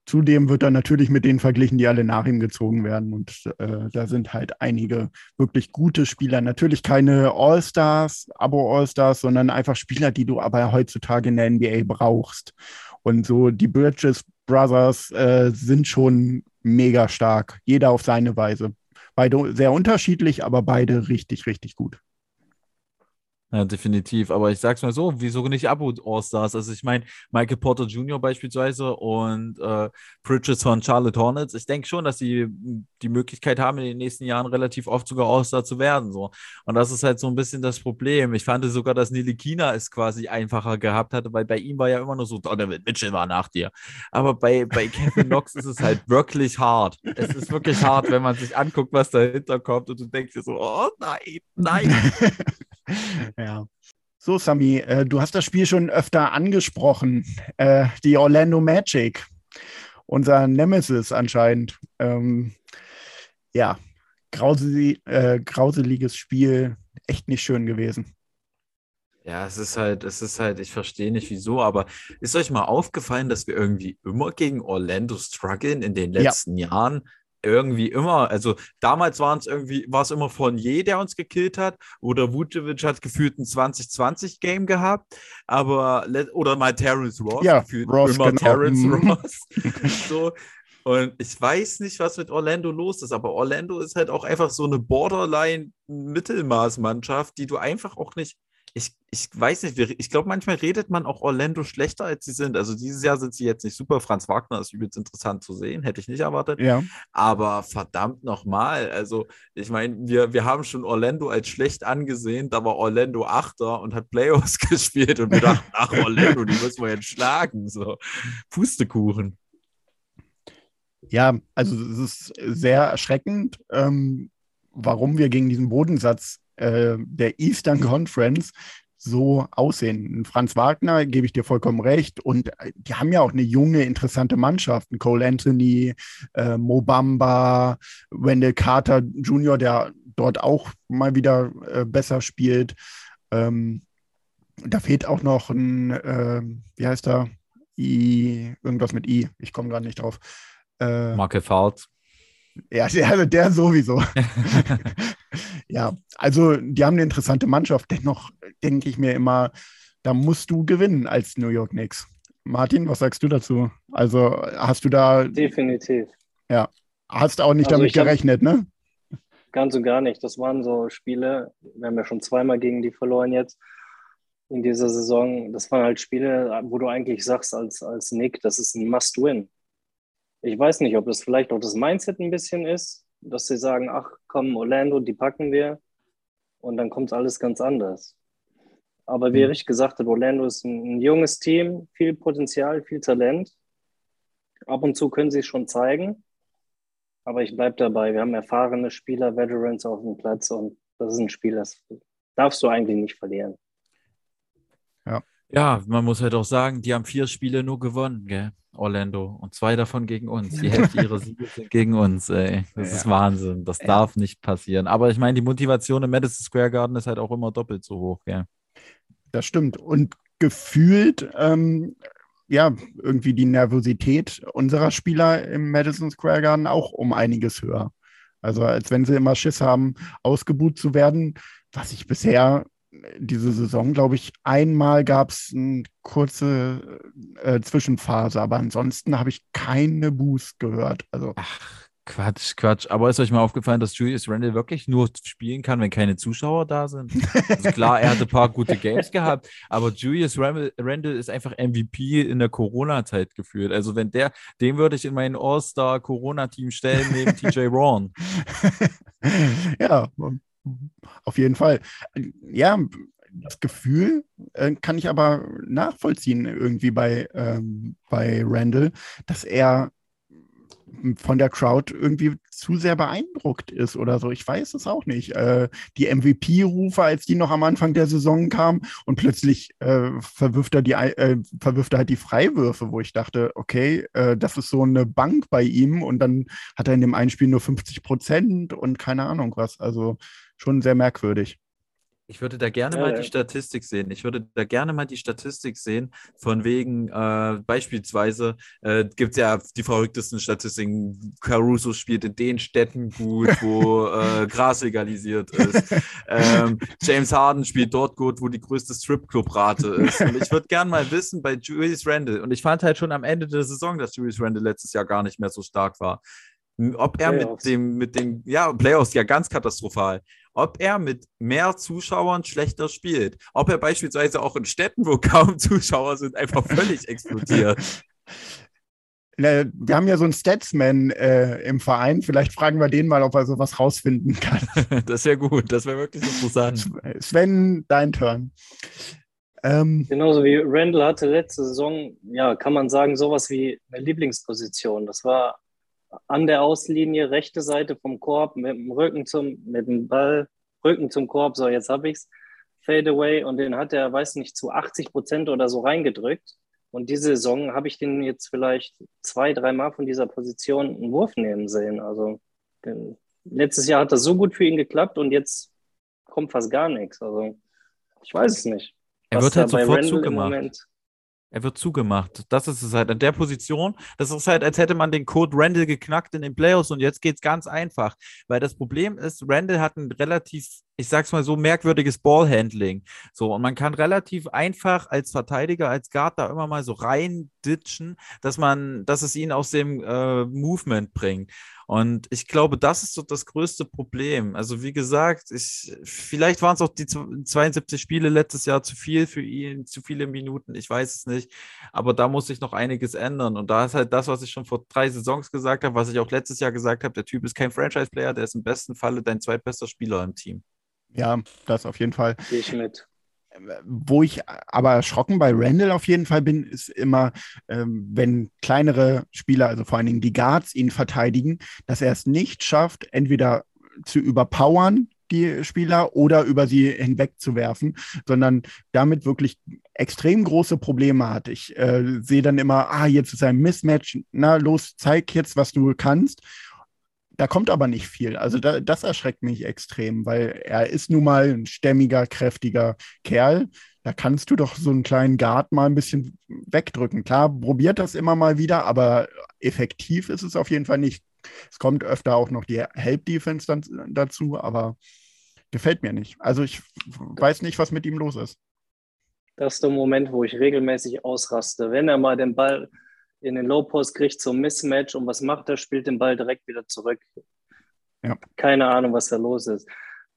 Zudem wird er natürlich mit denen verglichen, die alle nach ihm gezogen werden. Und äh, da sind halt einige wirklich gute Spieler. Natürlich keine All-Stars, Abo-All-Stars, sondern einfach Spieler, die du aber heutzutage in der NBA brauchst. Und so die Bridges Brothers äh, sind schon mega stark. Jeder auf seine Weise. Beide sehr unterschiedlich, aber beide richtig, richtig gut. Ja, definitiv. Aber ich sag's mal so, wieso nicht Abo-All-Stars? Also ich meine, Michael Porter Jr. beispielsweise und äh, Bridges von Charlotte Hornets. Ich denke schon, dass sie die Möglichkeit haben, in den nächsten Jahren relativ oft sogar All-Star zu werden. So. Und das ist halt so ein bisschen das Problem. Ich fand sogar, dass Nili Kina es quasi einfacher gehabt hatte, weil bei ihm war ja immer nur so, Donovan Mitchell war nach dir. Aber bei, bei Kevin Knox ist es halt wirklich hart. Es ist wirklich hart, wenn man sich anguckt, was dahinter kommt und du denkst dir so, oh nein, nein. Ja. So, Sami, äh, du hast das Spiel schon öfter angesprochen. Äh, die Orlando Magic, unser Nemesis anscheinend. Ähm, ja, grauselig, äh, grauseliges Spiel, echt nicht schön gewesen. Ja, es ist halt, es ist halt, ich verstehe nicht wieso, aber ist euch mal aufgefallen, dass wir irgendwie immer gegen Orlando strugglen in den letzten ja. Jahren? Irgendwie immer, also damals waren es irgendwie, war es immer Fournier, der uns gekillt hat, oder Vucevic hat gefühlt ein 2020-Game gehabt, aber, oder mal Terrence Ross, ja, gefühlt Ross, immer genau. Terrence Mhm. Ross. so. Und ich weiß nicht, was mit Orlando los ist, aber Orlando ist halt auch einfach so eine Borderline-Mittelmaß-Mannschaft, die du einfach auch nicht ich, ich weiß nicht, ich glaube, manchmal redet man auch Orlando schlechter, als sie sind. Also dieses Jahr sind sie jetzt nicht super. Franz Wagner ist übelst interessant zu sehen, hätte ich nicht erwartet. Ja. Aber verdammt nochmal, also ich meine, wir, wir haben schon Orlando als schlecht angesehen, da war Orlando Achter und hat Playoffs gespielt und wir dachten, ach Orlando, die müssen wir jetzt schlagen. So, Pustekuchen. Ja, also es ist sehr erschreckend, ähm, warum wir gegen diesen Bodensatz äh, der Eastern Conference so aussehen. Franz Wagner, gebe ich dir vollkommen recht. Und äh, die haben ja auch eine junge, interessante Mannschaft. Cole Anthony, äh, Mobamba, Wendell Carter Jr., der dort auch mal wieder äh, besser spielt. Ähm, da fehlt auch noch ein, äh, wie heißt er? I, irgendwas mit I. Ich komme gerade nicht drauf. Äh, Marke Fahrt. Ja, der, der sowieso. ja, also die haben eine interessante Mannschaft. Dennoch denke ich mir immer, da musst du gewinnen als New York Knicks. Martin, was sagst du dazu? Also hast du da. Definitiv. Ja. Hast auch nicht Also damit gerechnet, ne? Ganz und gar nicht. Das waren so Spiele, wir haben ja schon zweimal gegen die verloren jetzt, in dieser Saison, das waren halt Spiele, wo du eigentlich sagst als, als Nick, das ist ein Must-Win. Ich weiß nicht, ob das vielleicht auch das Mindset ein bisschen ist, dass sie sagen, ach komm, Orlando, die packen wir und dann kommt alles ganz anders. Aber wie mhm. Erich gesagt hat, Orlando ist ein, ein, junges Team, viel Potenzial, viel Talent. Ab und zu können sie es schon zeigen. Aber ich bleibe dabei. Wir haben erfahrene Spieler, Veterans auf dem Platz und das ist ein Spiel, das darfst du eigentlich nicht verlieren. Ja. Man muss halt auch sagen, die haben vier Spiele nur gewonnen, gell? Orlando. Und zwei davon gegen uns. Die Hälfte ihrer Siege sind gegen uns, ey. Das ja. ist Wahnsinn. Das ja. darf nicht passieren. Aber ich meine, die Motivation im Madison Square Garden ist halt auch immer doppelt so hoch, gell? Das stimmt. Und gefühlt, ähm, ja, irgendwie die Nervosität unserer Spieler im Madison Square Garden auch um einiges höher. Also als wenn sie immer Schiss haben, ausgebuht zu werden, was ich bisher diese Saison, glaube ich, einmal gab es eine kurze äh, Zwischenphase, aber ansonsten habe ich keine Boost gehört. Also. Ach, Quatsch, Quatsch. Aber ist euch mal aufgefallen, dass Julius Randle wirklich nur spielen kann, wenn keine Zuschauer da sind? Also klar, er hatte ein paar gute Games gehabt, aber Julius Randle ist einfach MVP in der Corona-Zeit geführt. Also wenn der, den würde ich in mein All-Star-Corona-Team stellen neben TJ Ron. ja, auf jeden Fall. Ja, das Gefühl äh, kann ich aber nachvollziehen irgendwie bei, ähm, bei Randall, dass er von der Crowd irgendwie zu sehr beeindruckt ist oder so. Ich weiß es auch nicht. Äh, die MVP-Rufe, als die noch am Anfang der Saison kamen und plötzlich äh, verwirft, er die, äh, verwirft er halt die Freiwürfe, wo ich dachte, okay, äh, das ist so eine Bank bei ihm und dann hat er in dem einen Spiel nur 50 Prozent und keine Ahnung was. Also schon sehr merkwürdig. Ich würde da gerne ja, mal ja. die Statistik sehen. Ich würde da gerne mal die Statistik sehen, von wegen äh, beispielsweise äh, gibt es ja die verrücktesten Statistiken. Caruso spielt in den Städten gut, wo äh, Gras legalisiert ist. ähm, James Harden spielt dort gut, wo die größte Stripclub-Rate ist. Und ich würde gerne mal wissen bei Julius Randle, und ich fand halt schon am Ende der Saison, dass Julius Randle letztes Jahr gar nicht mehr so stark war. Ob er Playoffs. mit dem, mit dem, ja, Playoffs ja ganz katastrophal ob er mit mehr Zuschauern schlechter spielt. Ob er beispielsweise auch in Städten, wo kaum Zuschauer sind, einfach völlig explodiert. Wir haben ja so einen Statsman äh, im Verein. Vielleicht fragen wir den mal, ob er sowas rausfinden kann. das wäre gut. Das wäre wirklich interessant. Sven, dein Turn. Ähm, Genauso wie Randall hatte letzte Saison, ja, kann man sagen, sowas wie eine Lieblingsposition. Das war an der Auslinie, rechte Seite vom Korb, mit dem Rücken zum, mit dem Ball, Rücken zum Korb, so jetzt habe ich es, Fadeaway und den hat er, weiß nicht, zu 80 Prozent oder so reingedrückt. Und diese Saison habe ich den jetzt vielleicht zwei, dreimal von dieser Position einen Wurf nehmen sehen. Also den, letztes Jahr hat das so gut für ihn geklappt und jetzt kommt fast gar nichts. Also ich weiß es nicht. Er wird halt sofort zugemacht. Er wird zugemacht. Das ist es halt. An der Position, das ist halt, als hätte man den Code Randall geknackt in den Playoffs und jetzt geht es ganz einfach. Weil das Problem ist, Randall hat ein relativ, ich sag's mal so, merkwürdiges Ballhandling. So, und man kann relativ einfach als Verteidiger, als Guard da immer mal so rein ditchen, dass man, dass es ihn aus dem äh, Movement bringt. Und ich glaube, das ist so das größte Problem. Also wie gesagt, ich, vielleicht waren es auch die 72 Spiele letztes Jahr zu viel für ihn, zu viele Minuten, ich weiß es nicht. Aber da muss sich noch einiges ändern. Und da ist halt das, was ich schon vor drei Saisons gesagt habe, was ich auch letztes Jahr gesagt habe, der Typ ist kein Franchise-Player, der ist im besten Falle dein zweitbester Spieler im Team. Ja, das auf jeden Fall. Gehe ich mit wo ich aber erschrocken bei Randall auf jeden Fall bin, ist immer, ähm, wenn kleinere Spieler, also vor allen Dingen die Guards, ihn verteidigen, dass er es nicht schafft, entweder zu überpowern, die Spieler, oder über sie hinwegzuwerfen, sondern damit wirklich extrem große Probleme hat. Ich äh, sehe dann immer, ah, jetzt ist ein Mismatch, na los, zeig jetzt, was du kannst. Da kommt aber nicht viel. Also da, das erschreckt mich extrem, weil er ist nun mal ein stämmiger, kräftiger Kerl. Da kannst du doch so einen kleinen Guard mal ein bisschen wegdrücken. Klar, probiert das immer mal wieder, aber effektiv ist es auf jeden Fall nicht. Es kommt öfter auch noch die Help-Defense dann dazu, aber gefällt mir nicht. Also ich weiß nicht, was mit ihm los ist. Das ist der Moment, wo ich regelmäßig ausraste. Wenn er mal den Ball in den Low Post kriegt zum Mismatch und was macht er? Spielt den Ball direkt wieder zurück. Ja. Keine Ahnung, was da los ist.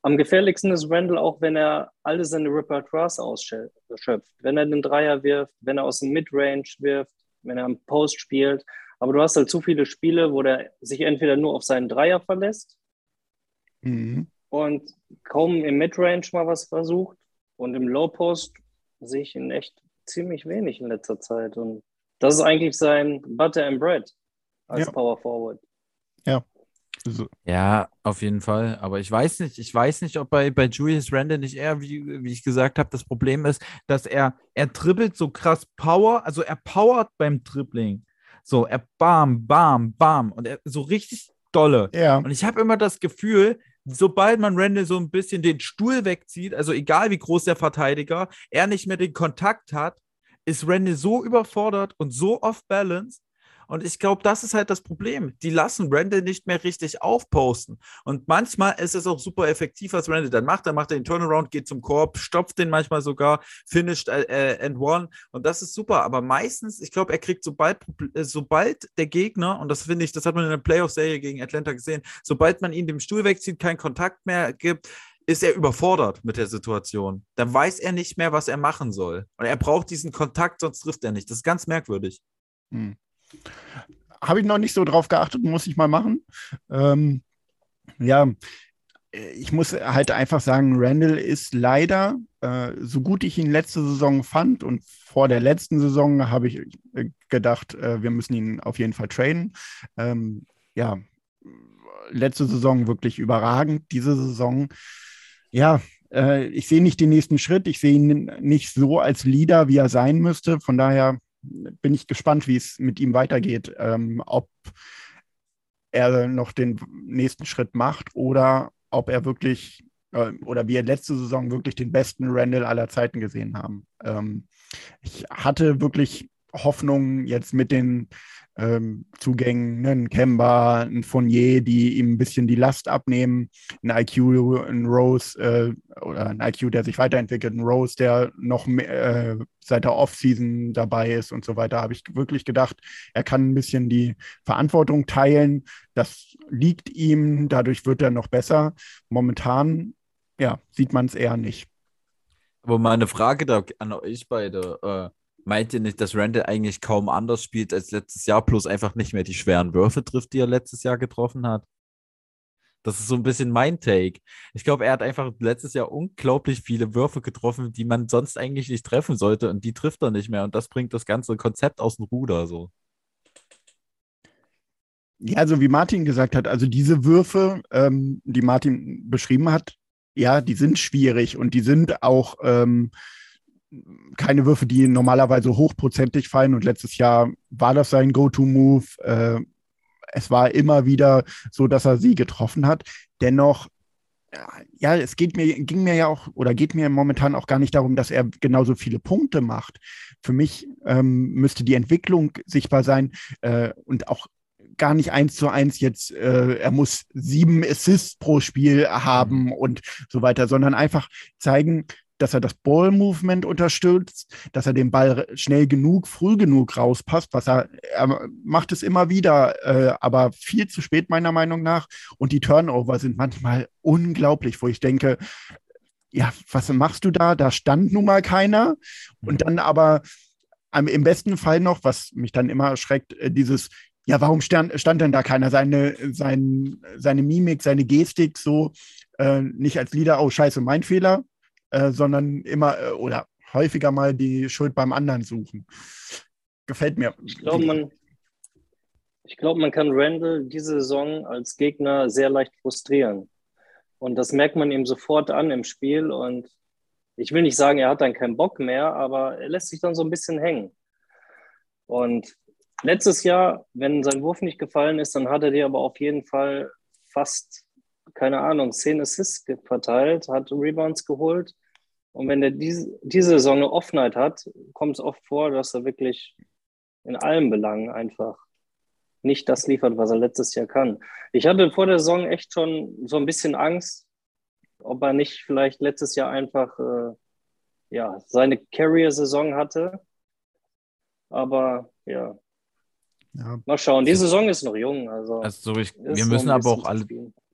am gefährlichsten ist Randall auch, wenn er alle seine Repertoires ausschöpft. Wenn er den Dreier wirft, wenn er aus dem Midrange wirft, wenn er am Post spielt. Aber du hast halt zu viele Spiele, wo der sich entweder nur auf seinen Dreier verlässt mhm. und kaum im Midrange mal was versucht. Und im Low Post sehe ich ihn echt ziemlich wenig in letzter Zeit. Und das ist eigentlich sein Butter and Bread als ja. Power Forward. Ja. So. Ja, auf jeden Fall. Aber ich weiß nicht, ich weiß nicht, ob bei, bei Julius Randle nicht eher, wie, wie ich gesagt habe, das Problem ist, dass er, er dribbelt so krass Power, also er powert beim Dribbling. So, er bam, bam, bam. Und er so richtig dolle. Ja. Und ich habe immer das Gefühl, sobald man Randall so ein bisschen den Stuhl wegzieht, also egal wie groß der Verteidiger, er nicht mehr den Kontakt hat, ist Randall so überfordert und so off balance, und ich glaube, das ist halt das Problem. Die lassen Randall nicht mehr richtig aufposten. Und manchmal ist es auch super effektiv, was Randall dann macht. Dann macht er den Turnaround, geht zum Korb, stopft den manchmal sogar, finished äh, äh and one. Und das ist super. Aber meistens, ich glaube, er kriegt sobald, äh, sobald der Gegner, und das finde ich, das hat man in der Playoff-Serie gegen Atlanta gesehen, sobald man ihn dem Stuhl wegzieht, keinen Kontakt mehr gibt, ist er überfordert mit der Situation. Dann weiß er nicht mehr, was er machen soll. Und er braucht diesen Kontakt, sonst trifft er nicht. Das ist ganz merkwürdig. Hm. Habe ich noch nicht so drauf geachtet, muss ich mal machen. Ähm, ja, ich muss halt einfach sagen, Randall ist leider, äh, so gut ich ihn letzte Saison fand und vor der letzten Saison habe ich äh, gedacht, äh, wir müssen ihn auf jeden Fall trainen. Ähm, ja, letzte Saison wirklich überragend. Diese Saison, ja, äh, ich sehe nicht den nächsten Schritt. Ich sehe ihn nicht so als Leader, wie er sein müsste. Von daher bin ich gespannt, wie es mit ihm weitergeht. Ähm, ob er noch den nächsten Schritt macht oder ob er wirklich äh, oder wir letzte Saison wirklich den besten Randall aller Zeiten gesehen haben. Ähm, ich hatte wirklich Hoffnung jetzt mit den ähm, Zugängen, ne? ein Kemba, ein Fournier, die ihm ein bisschen die Last abnehmen, ein IQ, ein Rose äh, oder ein IQ, der sich weiterentwickelt, ein Rose, der noch mehr, äh, seit der Offseason dabei ist und so weiter, habe ich wirklich gedacht, er kann ein bisschen die Verantwortung teilen. Das liegt ihm, dadurch wird er noch besser. Momentan, ja, sieht man es eher nicht. Aber meine Frage an euch beide, äh, meint ihr nicht, dass Randall eigentlich kaum anders spielt als letztes Jahr, plus einfach nicht mehr die schweren Würfe trifft, die er letztes Jahr getroffen hat? Das ist so ein bisschen mein Take. Ich glaube, er hat einfach letztes Jahr unglaublich viele Würfe getroffen, die man sonst eigentlich nicht treffen sollte und die trifft er nicht mehr und das bringt das ganze Konzept aus dem Ruder so. Ja, also wie Martin gesagt hat, also diese Würfe, ähm, die Martin beschrieben hat, ja, die sind schwierig und die sind auch ähm, keine Würfe, die normalerweise hochprozentig fallen. Und letztes Jahr war das sein Go-To-Move. Äh, es war immer wieder so, dass er sie getroffen hat. Dennoch, ja, es geht mir, ging mir ja auch oder geht mir momentan auch gar nicht darum, dass er genauso viele Punkte macht. Für mich ähm, müsste die Entwicklung sichtbar sein äh, und auch gar nicht eins zu eins jetzt, äh, er muss sieben Assists pro Spiel haben und so weiter, sondern einfach zeigen, dass er das Ball-Movement unterstützt, dass er den Ball schnell genug, früh genug rauspasst, was er, er macht es immer wieder, äh, aber viel zu spät meiner Meinung nach. Und die Turnover sind manchmal unglaublich, wo ich denke, ja, was machst du da? Da stand nun mal keiner. Und dann aber im besten Fall noch, was mich dann immer erschreckt, äh, dieses, ja, warum stand, stand denn da keiner? Seine, sein, seine Mimik, seine Gestik so, äh, nicht als Leader, oh scheiße, mein Fehler, äh, sondern immer äh, oder häufiger mal die Schuld beim anderen suchen. Gefällt mir. Ich glaube, man, ich man kann Randall diese Saison als Gegner sehr leicht frustrieren. Und das merkt man ihm sofort an im Spiel. Und ich will nicht sagen, er hat dann keinen Bock mehr, aber er lässt sich dann so ein bisschen hängen. Und letztes Jahr, wenn sein Wurf nicht gefallen ist, dann hat er dir aber auf jeden Fall fast keine Ahnung, zehn Assists verteilt, hat Rebounds geholt. Und wenn er diese, diese Saison eine Offenheit hat, kommt es oft vor, dass er wirklich in allen Belangen einfach nicht das liefert, was er letztes Jahr kann. Ich hatte vor der Saison echt schon so ein bisschen Angst, ob er nicht vielleicht letztes Jahr einfach äh, ja, seine Carrier-Saison hatte. Aber ja. ja. Mal schauen. Die Saison ist noch jung. Also, also ich, wir müssen aber auch alle,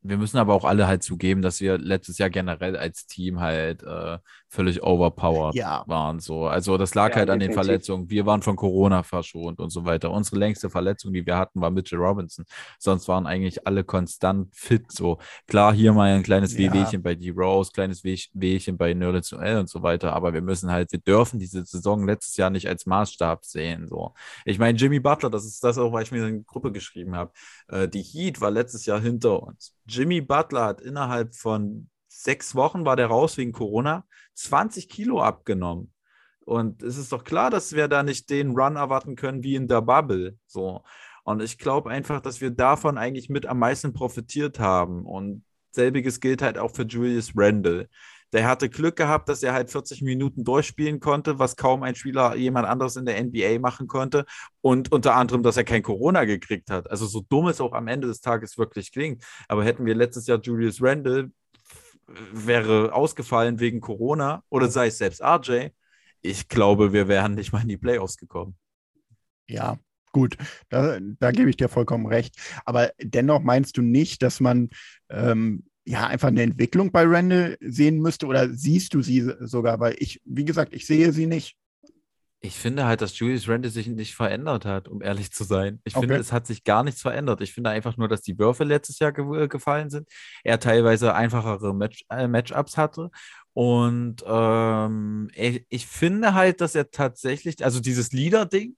wir müssen aber auch alle halt zugeben, dass wir letztes Jahr generell als Team halt äh, völlig overpowered ja. waren. So. Also das lag ja, halt an definitiv. den Verletzungen. Wir waren von Corona verschont und so weiter. Unsere längste Verletzung, die wir hatten, war Mitchell Robinson. Sonst waren eigentlich alle konstant fit. So klar, hier mal ein kleines ja. Wehwehchen bei D-Rose, kleines Weh Wehchen bei Nerlitz Noel und so weiter. Aber wir müssen halt, wir dürfen diese Saison letztes Jahr nicht als Maßstab sehen. So. Ich meine, Jimmy Butler, das ist das auch, was ich mir in die Gruppe geschrieben habe. Äh, die Heat war letztes Jahr hinter uns. Jimmy Butler hat innerhalb von sechs Wochen war der raus wegen Corona, 20 Kilo abgenommen. Und es ist doch klar, dass wir da nicht den Run erwarten können wie in der Bubble. So. Und ich glaube einfach, dass wir davon eigentlich mit am meisten profitiert haben. Und selbiges gilt halt auch für Julius Randle. Der hatte Glück gehabt, dass er halt 40 Minuten durchspielen konnte, was kaum ein Spieler jemand anderes in der NBA machen konnte. Und unter anderem, dass er kein Corona gekriegt hat. Also so dumm es auch am Ende des Tages wirklich klingt. Aber hätten wir letztes Jahr Julius Randle wäre ausgefallen wegen Corona oder sei es selbst RJ, ich glaube, wir wären nicht mal in die Playoffs gekommen. Ja, gut, da, da gebe ich dir vollkommen recht. Aber dennoch meinst du nicht, dass man ähm, ja einfach eine Entwicklung bei Randall sehen müsste oder siehst du sie sogar? Weil ich, wie gesagt, ich sehe sie nicht. Ich finde halt, dass Julius Randle sich nicht verändert hat, um ehrlich zu sein. Ich okay. finde, es hat sich gar nichts verändert. Ich finde einfach nur, dass die Würfe letztes Jahr ge gefallen sind. Er teilweise einfachere Match äh, Matchups hatte. Und ähm, ich, ich, finde halt, dass er tatsächlich, also dieses Leader-Ding,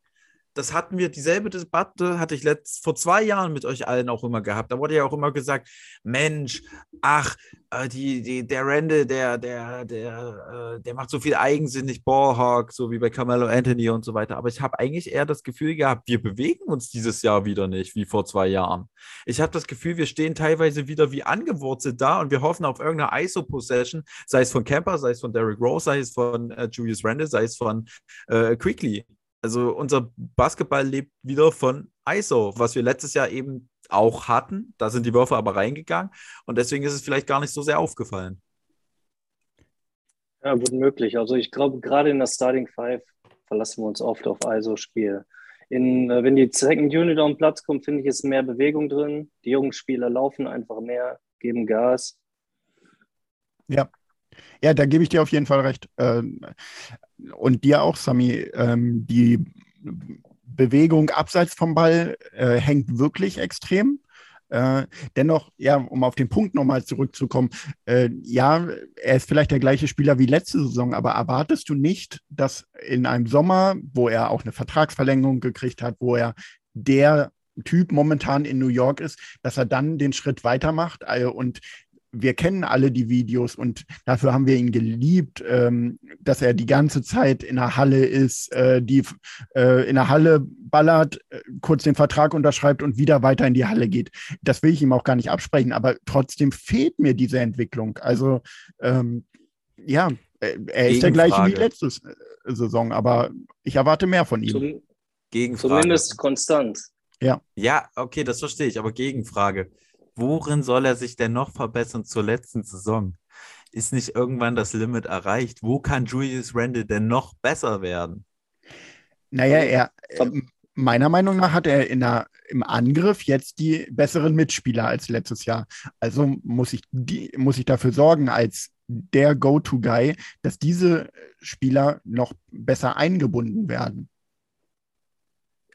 das hatten wir, dieselbe Debatte hatte ich letzt, vor zwei Jahren mit euch allen auch immer gehabt. Da wurde ja auch immer gesagt, Mensch, ach, äh, die, die, der Randall, der, der, der, äh, der macht so viel eigensinnig Ballhawk, so wie bei Carmelo Anthony und so weiter. Aber ich habe eigentlich eher das Gefühl gehabt, wir bewegen uns dieses Jahr wieder nicht, wie vor zwei Jahren. Ich habe das Gefühl, wir stehen teilweise wieder wie angewurzelt da und wir hoffen auf irgendeine ISO-Possession, sei es von Camper, sei es von Derrick Rose, sei es von äh, Julius Randall, sei es von äh, Quickly. Also unser Basketball lebt wieder von ISO, was wir letztes Jahr eben auch hatten. Da sind die Würfe aber reingegangen und deswegen ist es vielleicht gar nicht so sehr aufgefallen. Ja, gut möglich. Also ich glaube, gerade in der Starting Five verlassen wir uns oft auf ISO-Spiel. In, äh, wenn die Second Unit auf den Platz kommt, finde ich, ist mehr Bewegung drin. Die jungen Spieler laufen einfach mehr, geben Gas. Ja, ja, da gebe ich dir auf jeden Fall recht. Ähm, und dir auch, Sami. Ähm, die Bewegung abseits vom Ball äh, hängt wirklich extrem. Äh, dennoch, ja, um auf den Punkt nochmal zurückzukommen, äh, ja, er ist vielleicht der gleiche Spieler wie letzte Saison, aber erwartest du nicht, dass in einem Sommer, wo er auch eine Vertragsverlängerung gekriegt hat, wo er der Typ momentan in New York ist, dass er dann den Schritt weitermacht äh, und wir kennen alle die Videos und dafür haben wir ihn geliebt, ähm, dass er die ganze Zeit in der Halle ist, äh, die äh, in der Halle ballert, äh, kurz den Vertrag unterschreibt und wieder weiter in die Halle geht. Das will ich ihm auch gar nicht absprechen, aber trotzdem fehlt mir diese Entwicklung. Also ähm, ja, äh, er ist der gleiche wie letzte äh, Saison, aber ich erwarte mehr von ihm. Zum, Gegenfrage. Zumindest konstant. Ja. Ja, okay, das verstehe ich, aber Gegenfrage worin soll er sich denn noch verbessern zur letzten Saison? Ist nicht irgendwann das Limit erreicht? Wo kann Julius Randle denn noch besser werden? Naja, er, äh, meiner Meinung nach hat er in der, im Angriff jetzt die besseren Mitspieler als letztes Jahr. Also muss ich, die, muss ich dafür sorgen, als der Go-To-Guy, dass diese Spieler noch besser eingebunden werden.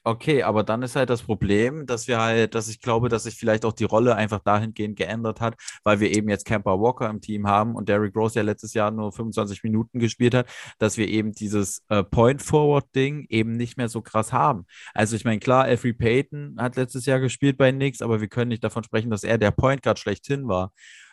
Okay, aber dann ist halt das Problem, dass wir halt, dass ich glaube, dass sich vielleicht auch die Rolle einfach dahingehend geändert hat, weil wir eben jetzt Camper Walker im Team haben und Derrick Rose ja letztes Jahr nur 25 Minuten gespielt hat, dass wir eben dieses äh, Point-Forward-Ding eben nicht mehr so krass haben. Also ich meine, klar, Alfred Payton hat letztes Jahr gespielt bei Knicks, aber wir können nicht davon sprechen, dass er der Point Guard schlechthin war.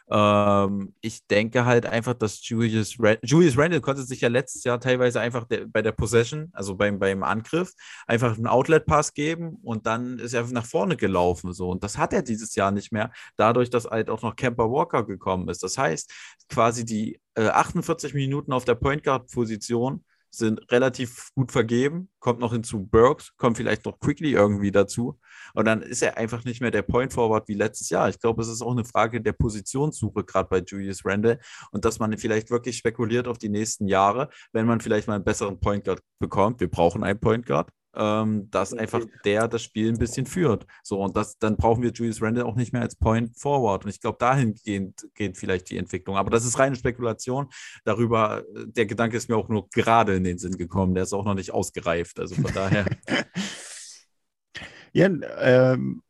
Ähm, ich denke halt einfach, dass Julius, Rand Julius Randle konnte sich ja letztes Jahr teilweise einfach der, bei der Possession, also beim, beim Angriff, einfach einen Outlet-Pass geben und dann ist er nach vorne gelaufen. So. Und das hat er dieses Jahr nicht mehr, dadurch, dass halt auch noch Camper Walker gekommen ist. Das heißt, quasi die äh, 48 Minuten auf der Point Guard-Position sind relativ gut vergeben. Kommt noch hinzu Burks, kommt vielleicht noch Quickly irgendwie dazu. Und dann ist er einfach nicht mehr der Point Forward wie letztes Jahr. Ich glaube, es ist auch eine Frage der Positionssuche, gerade bei Julius Randle. Und dass man vielleicht wirklich spekuliert auf die nächsten Jahre, wenn man vielleicht mal einen besseren Point Guard bekommt. Wir brauchen einen Point Guard. Ähm, dass einfach der das Spiel ein bisschen führt. So, und das, dann brauchen wir Julius Randle auch nicht mehr als Point Forward. Und ich glaube, dahin geht, geht vielleicht die Entwicklung. Aber das ist reine Spekulation. Darüber, der Gedanke ist mir auch nur gerade in den Sinn gekommen. Der ist auch noch nicht ausgereift. Also von daher. ja, ähm,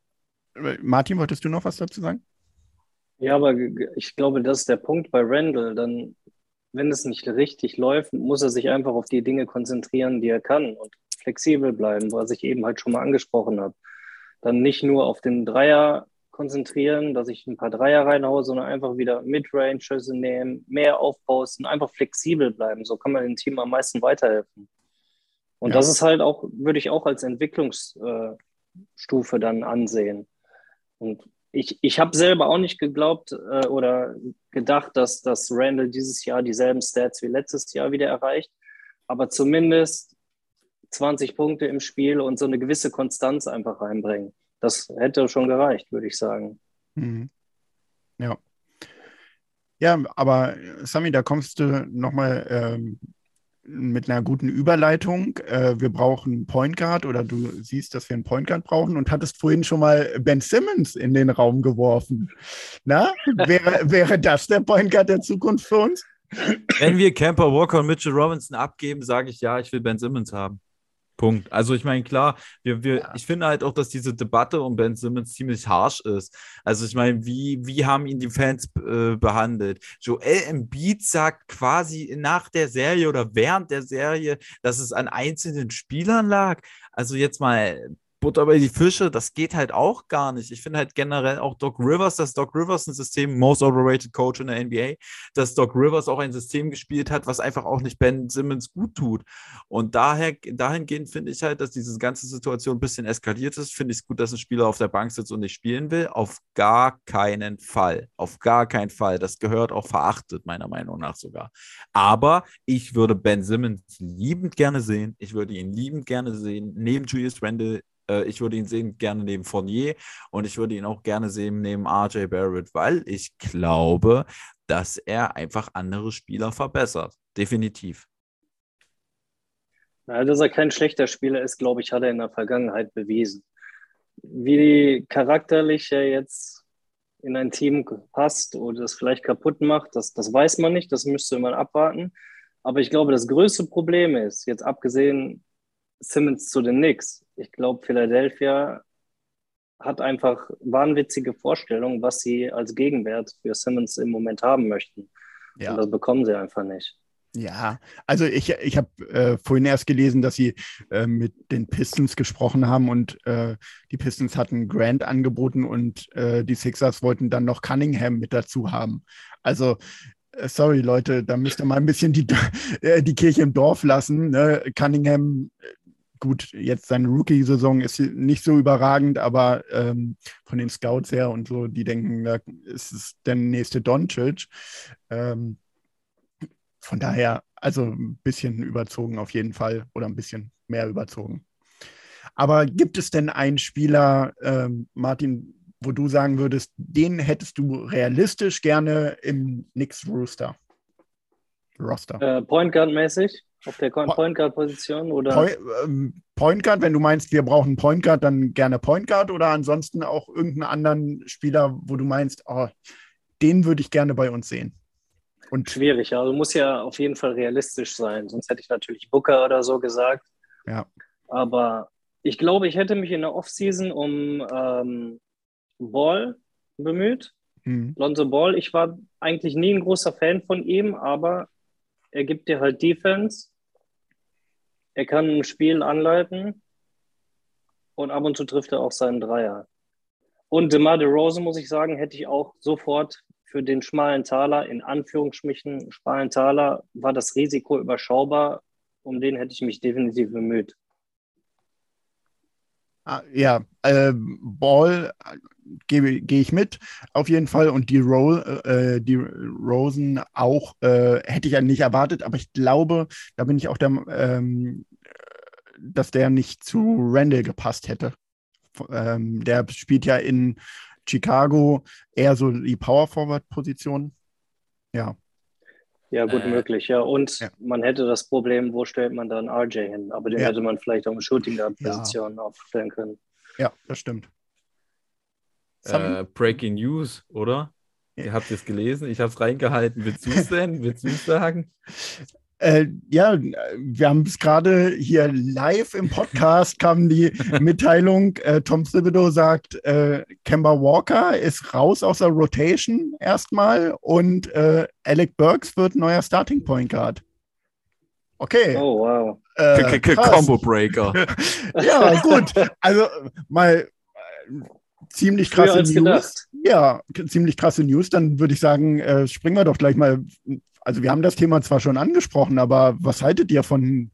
Martin, wolltest du noch was dazu sagen? Ja, aber ich glaube, das ist der Punkt bei Randall. Dann, wenn es nicht richtig läuft, muss er sich einfach auf die Dinge konzentrieren, die er kann. Und flexibel bleiben, was ich eben halt schon mal angesprochen habe. Dann nicht nur auf den Dreier konzentrieren, dass ich ein paar Dreier reinhaue, sondern einfach wieder Midrange-Schüsse nehmen, mehr aufposten, einfach flexibel bleiben. So kann man dem Team am meisten weiterhelfen. Und ja. das ist halt auch, würde ich auch als Entwicklungsstufe dann ansehen. Und ich, ich habe selber auch nicht geglaubt äh, oder gedacht, dass, dass Randall dieses Jahr dieselben Stats wie letztes Jahr wieder erreicht. Aber zumindest 20 Punkte im Spiel und so eine gewisse Konstanz einfach reinbringen. Das hätte schon gereicht, würde ich sagen. Mhm. Ja. Ja, aber Sami, da kommst du nochmal ähm, mit einer guten Überleitung. Äh, wir brauchen Point Guard oder du siehst, dass wir einen Point Guard brauchen und hattest vorhin schon mal Ben Simmons in den Raum geworfen. Na, wäre, wäre das der Point Guard der Zukunft für uns? Wenn wir Camper Walker und Mitchell Robinson abgeben, sage ich ja, ich will Ben Simmons haben. Punkt. Also ich meine, klar, wir, wir, ja. ich finde halt auch, dass diese Debatte um Ben Simmons ziemlich harsh ist. Also ich meine, wie, wie haben ihn die Fans äh, behandelt? Joel Embiid sagt quasi nach der Serie oder während der Serie, dass es an einzelnen Spielern lag. Also jetzt mal Butter bei die Fische, das geht halt auch gar nicht. Ich finde halt generell auch Doc Rivers, dass Doc Rivers ein System, most overrated Coach in der NBA, dass Doc Rivers auch ein System gespielt hat, was einfach auch nicht Ben Simmons gut tut. Und daher, dahingehend finde ich halt, dass diese ganze Situation ein bisschen eskaliert ist. Finde ich es gut, dass ein Spieler auf der Bank sitzt und nicht spielen will. Auf gar keinen Fall. Auf gar keinen Fall. Das gehört auch verachtet, meiner Meinung nach sogar. Aber ich würde Ben Simmons liebend gerne sehen. Ich würde ihn liebend gerne sehen, neben Julius Randle äh, ich würde ihn sehen gerne neben Fournier und ich würde ihn auch gerne sehen neben RJ Barrett, weil ich glaube, dass er einfach andere Spieler verbessert. Definitiv. Ja, dass er kein schlechter Spieler ist, glaube ich, hat er in der Vergangenheit bewiesen. Wie charakterlich er jetzt in ein Team passt oder das vielleicht kaputt macht, das, das weiß man nicht, das müsste man abwarten. Aber ich glaube, das größte Problem ist, jetzt abgesehen Simmons zu den Knicks. Ich glaube, Philadelphia hat einfach wahnwitzige Vorstellungen, was sie als Gegenwert für Simmons im Moment haben möchten. Ja. Und das bekommen sie einfach nicht. Ja, also ich, ich habe äh, vorhin erst gelesen, dass sie äh, mit den Pistons gesprochen haben und äh, die Pistons hatten Grant angeboten und äh, die Sixers wollten dann noch Cunningham mit dazu haben. Also äh, sorry Leute, da müsst ihr mal ein bisschen die, äh, die Kirche im Dorf lassen. Ne? Cunningham gut, jetzt seine Rookie-Saison ist nicht so überragend, aber ähm, von den Scouts her und so, die denken, da ist es der nächste Doncic. Ähm, von daher, also ein bisschen überzogen auf jeden Fall oder ein bisschen mehr überzogen. Aber gibt es denn einen Spieler, ähm, Martin, wo du sagen würdest, den hättest du realistisch gerne im Knicks Rooster? Roster? Äh, Point Guard mäßig? Auf der Point Guard Position oder? Point, ähm, Point Guard, wenn du meinst, wir brauchen Point Guard, dann gerne Point Guard oder ansonsten auch irgendeinen anderen Spieler, wo du meinst, oh, den würde ich gerne bei uns sehen. Und Schwierig, also muss ja auf jeden Fall realistisch sein. Sonst hätte ich natürlich Booker oder so gesagt. Ja. Aber ich glaube, ich hätte mich in der Offseason um ähm, Ball bemüht. Mhm. Lonzo Ball, ich war eigentlich nie ein großer Fan von ihm, aber er gibt dir halt Defense er kann ein Spiel anleiten und ab und zu trifft er auch seinen Dreier. Und DeMar DeRozan, muss ich sagen, hätte ich auch sofort für den schmalen Taler, in Anführungsstrichen schmalen Taler, war das Risiko überschaubar. Um den hätte ich mich definitiv bemüht. Ah, ja, äh, Ball gehe geh ich mit, auf jeden Fall. Und die, Roll, äh, die Rosen auch äh, hätte ich ja nicht erwartet, aber ich glaube, da bin ich auch der, ähm, dass der nicht zu Randall gepasst hätte. Ähm, der spielt ja in Chicago eher so die Power Forward Position. Ja. Ja, gut äh, möglich, ja. Und ja. man hätte das Problem, wo stellt man dann RJ hin? Aber den ja. hätte man vielleicht auch im Shooting Guard Position ja. aufstellen können. Ja, das stimmt. Äh, Breaking News, oder? Ihr habt es gelesen, ich habe es reingehalten. Willst du es denn? Willst du es sagen? Äh, ja, wir haben es gerade hier live im Podcast kam die Mitteilung, äh, Tom Thibodeau sagt, äh, Kemba Walker ist raus aus der Rotation erstmal und äh, Alec Burks wird neuer Starting Point Guard. Okay. Oh, wow. Äh, Combo Breaker. ja, gut. Also mal äh, ziemlich krasse News. Gedacht. Ja, ziemlich krasse News. Dann würde ich sagen, äh, springen wir doch gleich mal also wir haben das Thema zwar schon angesprochen, aber was haltet ihr von,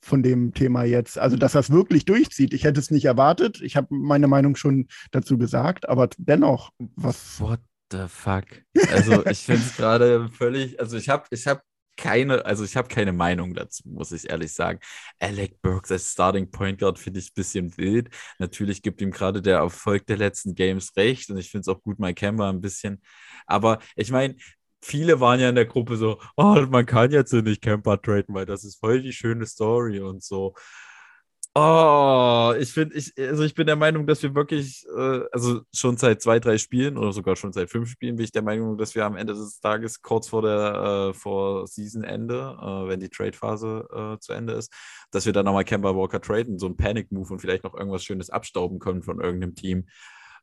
von dem Thema jetzt? Also, dass das wirklich durchzieht. Ich hätte es nicht erwartet. Ich habe meine Meinung schon dazu gesagt, aber dennoch, was. What the fuck? Also, ich finde es gerade völlig, also ich habe ich hab keine, also ich habe keine Meinung dazu, muss ich ehrlich sagen. Alec Burks als Starting Point Guard finde ich ein bisschen wild. Natürlich gibt ihm gerade der Erfolg der letzten Games recht und ich finde es auch gut, Mike Kemba ein bisschen. Aber ich meine, viele waren ja in der Gruppe so, oh, man kann jetzt nicht Camper traden, weil das ist voll die schöne Story und so. Oh, ich finde, ich, also ich bin der Meinung, dass wir wirklich, äh, also schon seit zwei, drei Spielen oder sogar schon seit fünf Spielen bin ich der Meinung, dass wir am Ende des Tages kurz vor der äh, vor Season-Ende, äh, wenn die Trade-Phase äh, zu Ende ist, dass wir dann nochmal Camper Walker traden, so ein Panic-Move und vielleicht noch irgendwas Schönes abstauben können von irgendeinem Team.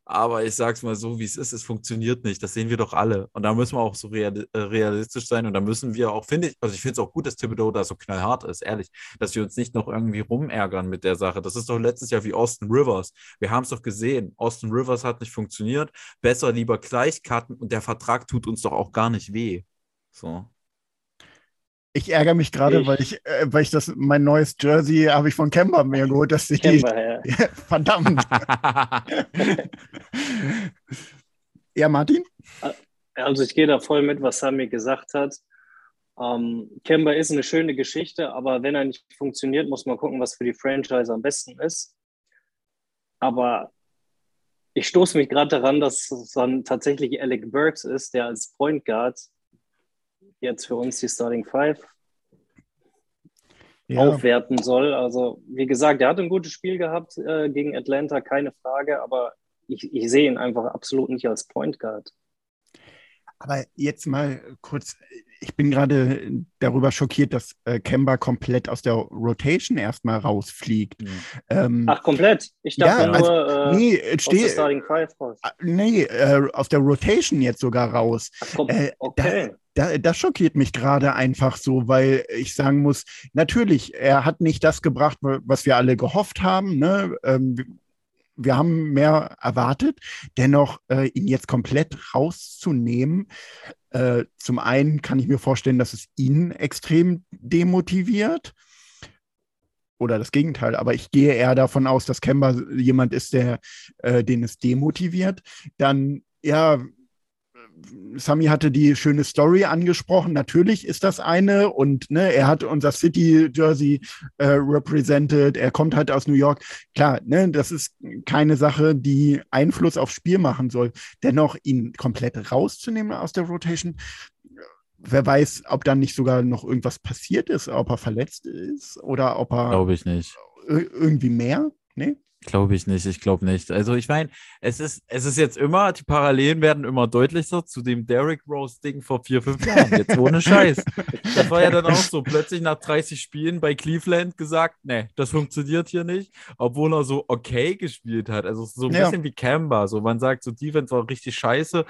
Aber ich sag's mal so, wie es ist, es funktioniert nicht. Das sehen wir doch alle. Und da müssen wir auch so äh, realistisch sein. Und da müssen wir auch, finde ich, also ich finde es auch gut, dass Thibodeau da so knallhart ist, ehrlich, dass wir uns nicht noch irgendwie rumärgern mit der Sache. Das ist doch letztes Jahr wie Austin Rivers. Wir haben es doch gesehen. Austin Rivers hat nicht funktioniert. Besser lieber gleich cutten und der Vertrag tut uns doch auch gar nicht weh. So. Ich ärgere mich gerade, weil ich, äh, weil ich das, mein neues Jersey habe ich von Kemba mir geholt, dass ich Kemba, die, ja. verdammt. ja, Martin? Also ich gehe da voll mit, was Sami gesagt hat. Ähm, Kemba ist eine schöne Geschichte, aber wenn er nicht funktioniert, muss man gucken, was für die Franchise am besten ist. Aber ich stoße mich gerade daran, dass es dann tatsächlich Alec Burks ist, der als Point Guard jetzt für uns die Starting Five ja. aufwerten soll. Also, wie gesagt, er hat ein gutes Spiel gehabt äh, gegen Atlanta, keine Frage, aber ich, ich sehe ihn einfach absolut nicht als Point Guard. Aber jetzt mal kurz, ich bin gerade darüber schockiert, dass äh, Kemba komplett aus der Rotation erstmal rausfliegt. Mhm. Ähm, Ach, komplett? Ich dachte ja, nur also, äh, nee, aus der Starting Five raus. Ah, nee, äh, aus der Rotation jetzt sogar raus. Ach, komm, äh, okay. Da, das schockiert mich gerade einfach so, weil ich sagen muss, natürlich, er hat nicht das gebracht, was wir alle gehofft haben. Ne? Ähm, wir haben mehr erwartet. Dennoch, äh, ihn jetzt komplett rauszunehmen, äh, zum einen kann ich mir vorstellen, dass es ihn extrem demotiviert. Oder das Gegenteil, aber ich gehe eher davon aus, dass Kemba jemand ist, der äh, den es demotiviert. Dann, ja, Sami hatte die schöne Story angesprochen. Natürlich ist das eine und ne, er hat unser City Jersey äh, represented. Er kommt halt aus New York. Klar, ne, das ist keine Sache, die Einfluss aufs Spiel machen soll. Dennoch ihn komplett rauszunehmen aus der Rotation. Wer weiß, ob dann nicht sogar noch irgendwas passiert ist, ob er verletzt ist oder ob er. Glaube ich nicht. Irgendwie mehr? Nee? Glaube ich nicht, ich glaube nicht. Also ich meine, es ist, es ist jetzt immer, die Parallelen werden immer deutlicher zu dem Derrick Rose-Ding vor vier, fünf Jahren. Jetzt ohne Scheiß. Das war ja dann auch so, plötzlich nach 30 Spielen bei Cleveland gesagt, nee, das funktioniert hier nicht, obwohl er so okay gespielt hat. Also so ein ja. bisschen wie Kemba. So, man sagt, so Defense war richtig scheiße.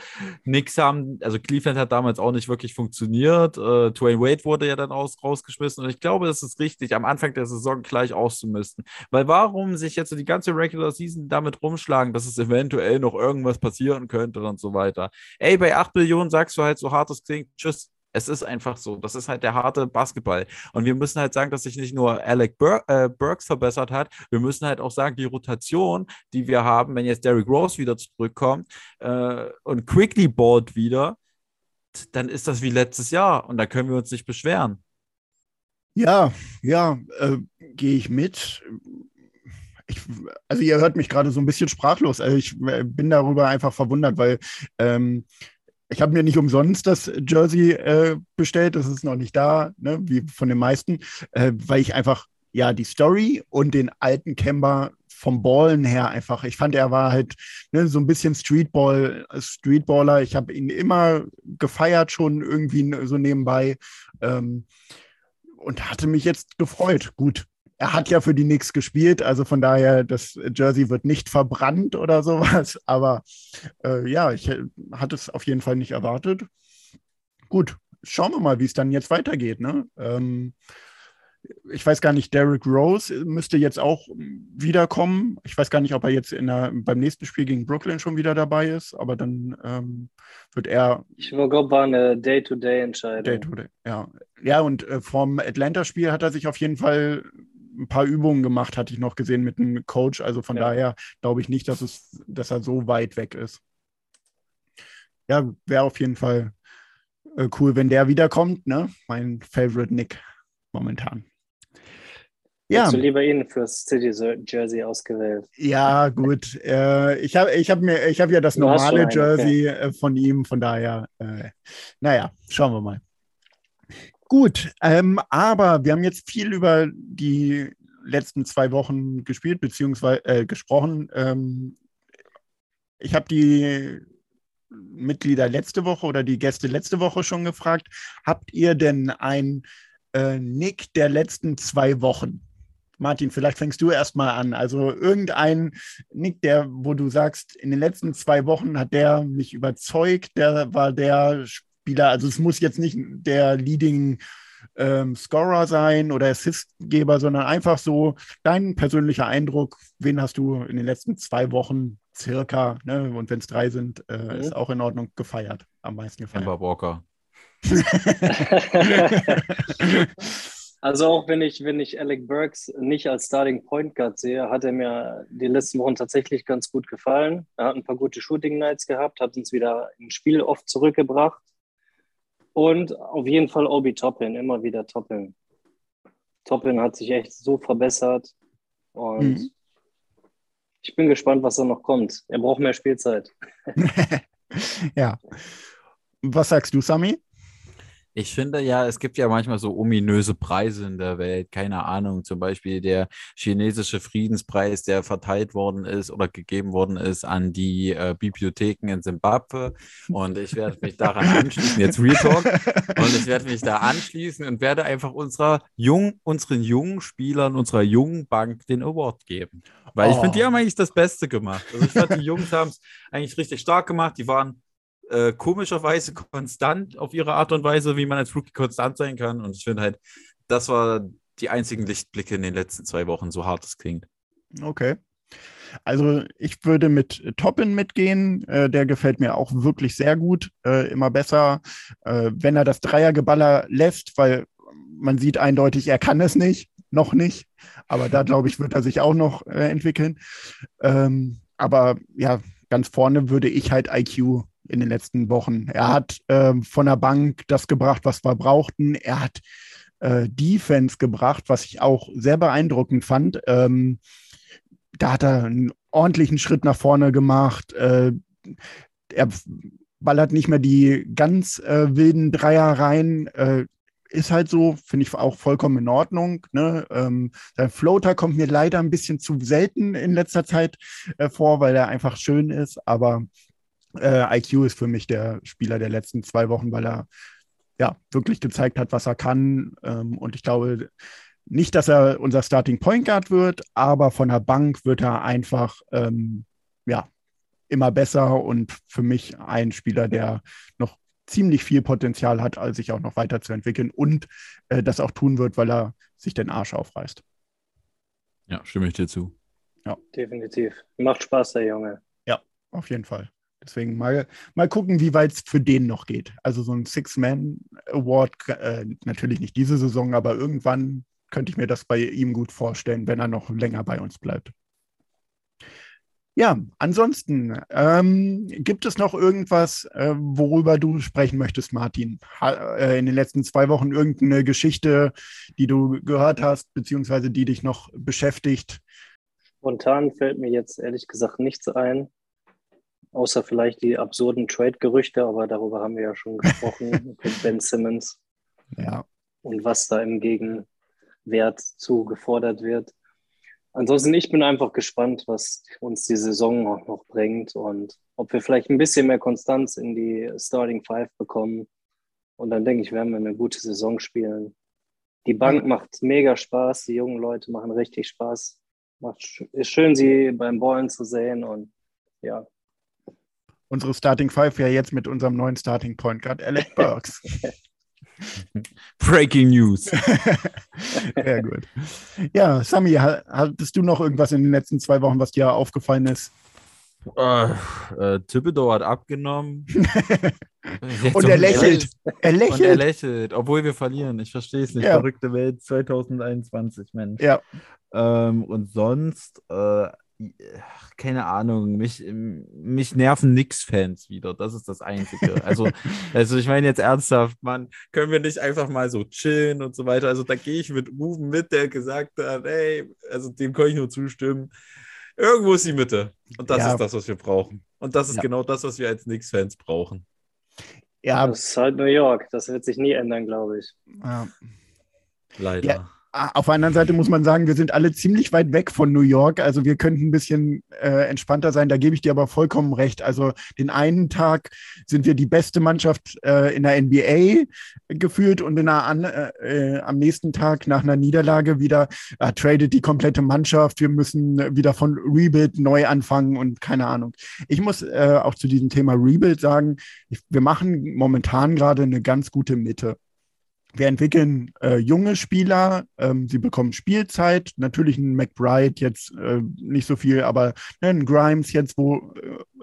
Nix haben, also Cleveland hat damals auch nicht wirklich funktioniert. Äh, Dwayne Wade wurde ja dann aus, rausgeschmissen und ich glaube, das ist richtig, am Anfang der Saison gleich auszumisten. Weil warum sich jetzt so die ganze ganze Regular Season damit rumschlagen, dass es eventuell noch irgendwas passieren könnte und so weiter. Ey, bei 8 Millionen sagst du halt so hartes klingt, tschüss. Es ist einfach so. Das ist halt der harte Basketball. Und wir müssen halt sagen, dass sich nicht nur Alec Bur äh, Burks verbessert hat, wir müssen halt auch sagen, die Rotation, die wir haben, wenn jetzt Derrick Rose wieder zurückkommt äh, und Quickly board wieder, dann ist das wie letztes Jahr und da können wir uns nicht beschweren. Ja, ja, äh, gehe ich mit ich, also ihr hört mich gerade so ein bisschen sprachlos. Also ich äh, bin darüber einfach verwundert, weil ähm, ich habe mir nicht umsonst das Jersey äh, bestellt, das ist noch nicht da, ne, wie von den meisten, äh, weil ich einfach ja die Story und den alten Kemba vom Ballen her einfach. Ich fand, er war halt ne, so ein bisschen Streetball, Streetballer. Ich habe ihn immer gefeiert, schon irgendwie so nebenbei. Ähm, und hatte mich jetzt gefreut. Gut, er hat ja für die Knicks gespielt, also von daher, das Jersey wird nicht verbrannt oder sowas. Aber äh, ja, ich hatte es auf jeden Fall nicht erwartet. Gut, schauen wir mal, wie es dann jetzt weitergeht. Ne? Ähm, ich weiß gar nicht, Derrick Rose müsste jetzt auch wiederkommen. Ich weiß gar nicht, ob er jetzt der, beim nächsten Spiel gegen Brooklyn schon wieder dabei ist, aber dann ähm, wird er. Ich glaube, war eine Day-to-Day-Entscheidung. Day-to-Day, ja. Ja, und äh, vom Atlanta-Spiel hat er sich auf jeden Fall ein paar Übungen gemacht, hatte ich noch gesehen mit einem Coach. Also von ja. daher glaube ich nicht, dass, es, dass er so weit weg ist. Ja, wäre auf jeden Fall äh, cool, wenn der wiederkommt. Ne? Mein Favorite Nick momentan. Ja. Hast du lieber ihn fürs City Jersey ausgewählt? Ja, gut. Äh, ich habe ich hab mir, ich habe ja das normale Jersey okay. Äh, von ihm, von daher, äh, naja, schauen wir mal. Gut, ähm, aber wir haben jetzt viel über die letzten zwei Wochen gespielt, beziehungsweise äh, gesprochen. Ähm, ich habe die Mitglieder letzte Woche oder die Gäste letzte Woche schon gefragt, habt ihr denn ein äh, Nick der letzten zwei Wochen? Martin, vielleicht fängst du erstmal an. Also irgendein Nick, der, wo du sagst, in den letzten zwei Wochen hat der mich überzeugt, der war der Spieler, also es muss jetzt nicht der Leading ähm, Scorer sein oder Assistgeber, sondern einfach so dein persönlicher Eindruck, wen hast du in den letzten zwei Wochen circa, ne, und wenn es drei sind, äh, mhm. ist auch in Ordnung, gefeiert, am meisten gefeiert. Amber Walker. Also auch wenn ich, wenn ich Alec Burks nicht als Starting Point Guard sehe, hat er mir die letzten Wochen tatsächlich ganz gut gefallen. Er hat ein paar gute Shooting Nights gehabt, hat uns wieder ins Spiel oft zurückgebracht. Und auf jeden Fall Obi Toppin, immer wieder Toppin. Toppin hat sich echt so verbessert. Und mhm. ich bin gespannt, was da noch kommt. Er braucht mehr Spielzeit. ja. Was sagst du, Sami? Ich finde ja, es gibt ja manchmal so ominöse Preise in der Welt. Keine Ahnung, zum Beispiel der chinesische Friedenspreis, der verteilt worden ist oder gegeben worden ist an die äh, Bibliotheken in Simbabwe. Und ich werde mich daran anschließen, jetzt Real Talk. Und ich werde mich da anschließen und werde einfach unserer jung, unseren jungen Spielern, unserer jungen Bank den Award geben. Weil oh. ich finde, die haben eigentlich das Beste gemacht. Also ich fand, die Jungs haben es eigentlich richtig stark gemacht. Die waren äh, komischerweise konstant auf ihre Art und Weise, wie man als Rookie konstant sein kann. Und ich finde halt, das war die einzigen Lichtblicke in den letzten zwei Wochen, so hart es klingt. Okay. Also ich würde mit Toppin mitgehen. Äh, der gefällt mir auch wirklich sehr gut. Äh, immer besser, äh, wenn er das Dreiergeballer lässt, weil man sieht eindeutig, er kann es nicht, noch nicht. Aber da glaube ich, wird er sich auch noch äh, entwickeln. Ähm, aber ja, ganz vorne würde ich halt IQ in den letzten Wochen. Er hat äh, von der Bank das gebracht, was wir brauchten. Er hat äh, Defense gebracht, was ich auch sehr beeindruckend fand. Ähm, da hat er einen ordentlichen Schritt nach vorne gemacht. Äh, er ballert nicht mehr die ganz äh, wilden Dreier rein. Äh, ist halt so, finde ich auch vollkommen in Ordnung. Ne? Ähm, sein Floater kommt mir leider ein bisschen zu selten in letzter Zeit äh, vor, weil er einfach schön ist. Aber äh, IQ ist für mich der Spieler der letzten zwei Wochen, weil er ja wirklich gezeigt hat, was er kann. Ähm, und ich glaube nicht, dass er unser Starting Point Guard wird, aber von der Bank wird er einfach ähm, ja immer besser und für mich ein Spieler, der noch ziemlich viel Potenzial hat, als sich auch noch weiterzuentwickeln und äh, das auch tun wird, weil er sich den Arsch aufreißt. Ja, stimme ich dir zu. Ja. Definitiv. Macht Spaß, der Junge. Ja, auf jeden Fall. Deswegen mal, mal gucken, wie weit es für den noch geht. Also so ein Six-Man-Award, äh, natürlich nicht diese Saison, aber irgendwann könnte ich mir das bei ihm gut vorstellen, wenn er noch länger bei uns bleibt. Ja, ansonsten, ähm, gibt es noch irgendwas, äh, worüber du sprechen möchtest, Martin? Ha, äh, in den letzten zwei Wochen irgendeine Geschichte, die du gehört hast, beziehungsweise die dich noch beschäftigt? Spontan fällt mir jetzt ehrlich gesagt nichts ein. Außer vielleicht die absurden Trade-Gerüchte, aber darüber haben wir ja schon gesprochen mit Ben Simmons. Ja. Und was da im Gegenwert zu gefordert wird. Ansonsten, ich bin einfach gespannt, was uns die Saison noch bringt und ob wir vielleicht ein bisschen mehr Konstanz in die Starting Five bekommen. Und dann denke ich, werden wir eine gute Saison spielen. Die Bank macht mega Spaß, die jungen Leute machen richtig Spaß. Macht, ist schön, sie beim Ballen zu sehen und ja. Unsere Starting Five ja jetzt mit unserem neuen Starting Point Guard, Alec Burks. Breaking News. Sehr gut. Ja, Sami, hattest du noch irgendwas in den letzten zwei Wochen, was dir aufgefallen ist? Uh, äh, Thibodeau hat abgenommen. und er lächelt. Er lächelt. Und er lächelt, obwohl wir verlieren. Ich verstehe es nicht. Ja. Verrückte Welt 2021, Mensch. Ja. Ähm, und sonst, äh, keine Ahnung, mich, mich nerven Nix-Fans wieder. Das ist das Einzige. Also, also ich meine jetzt ernsthaft, man, können wir nicht einfach mal so chillen und so weiter. Also da gehe ich mit Ruben mit, der gesagt hat, ey, also dem kann ich nur zustimmen. Irgendwo ist die Mitte. Und das ja. ist das, was wir brauchen. Und das ist ja. genau das, was wir als Knicks-Fans brauchen. Ja. Das ist halt New York. Das wird sich nie ändern, glaube ich. Ja. Leider. Ja, auf der anderen Seite muss man sagen, wir sind alle ziemlich weit weg von New York. Also wir könnten ein bisschen äh, entspannter sein. Da gebe ich dir aber vollkommen recht. Also den einen Tag sind wir die beste Mannschaft äh, in der NBA gefühlt und in einer, äh, am nächsten Tag nach einer Niederlage wieder äh, tradet die komplette Mannschaft. Wir müssen wieder von Rebuild neu anfangen und keine Ahnung. Ich muss äh, auch zu diesem Thema Rebuild sagen, ich, wir machen momentan gerade eine ganz gute Mitte wir entwickeln äh, junge Spieler, ähm, sie bekommen Spielzeit. Natürlich ein McBride jetzt äh, nicht so viel, aber ne, ein Grimes jetzt, wo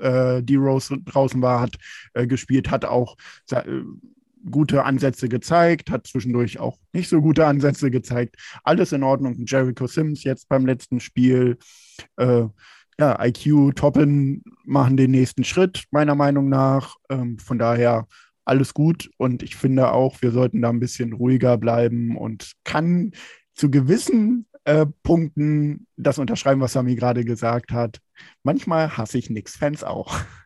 äh, die Rose draußen war, hat äh, gespielt, hat auch äh, gute Ansätze gezeigt, hat zwischendurch auch nicht so gute Ansätze gezeigt. Alles in Ordnung. Jericho Sims jetzt beim letzten Spiel. Äh, ja, IQ, Toppen machen den nächsten Schritt, meiner Meinung nach. Ähm, von daher alles gut und ich finde auch, wir sollten da ein bisschen ruhiger bleiben und kann zu gewissen äh, Punkten das unterschreiben, was Sami gerade gesagt hat. Manchmal hasse ich Nix-Fans auch.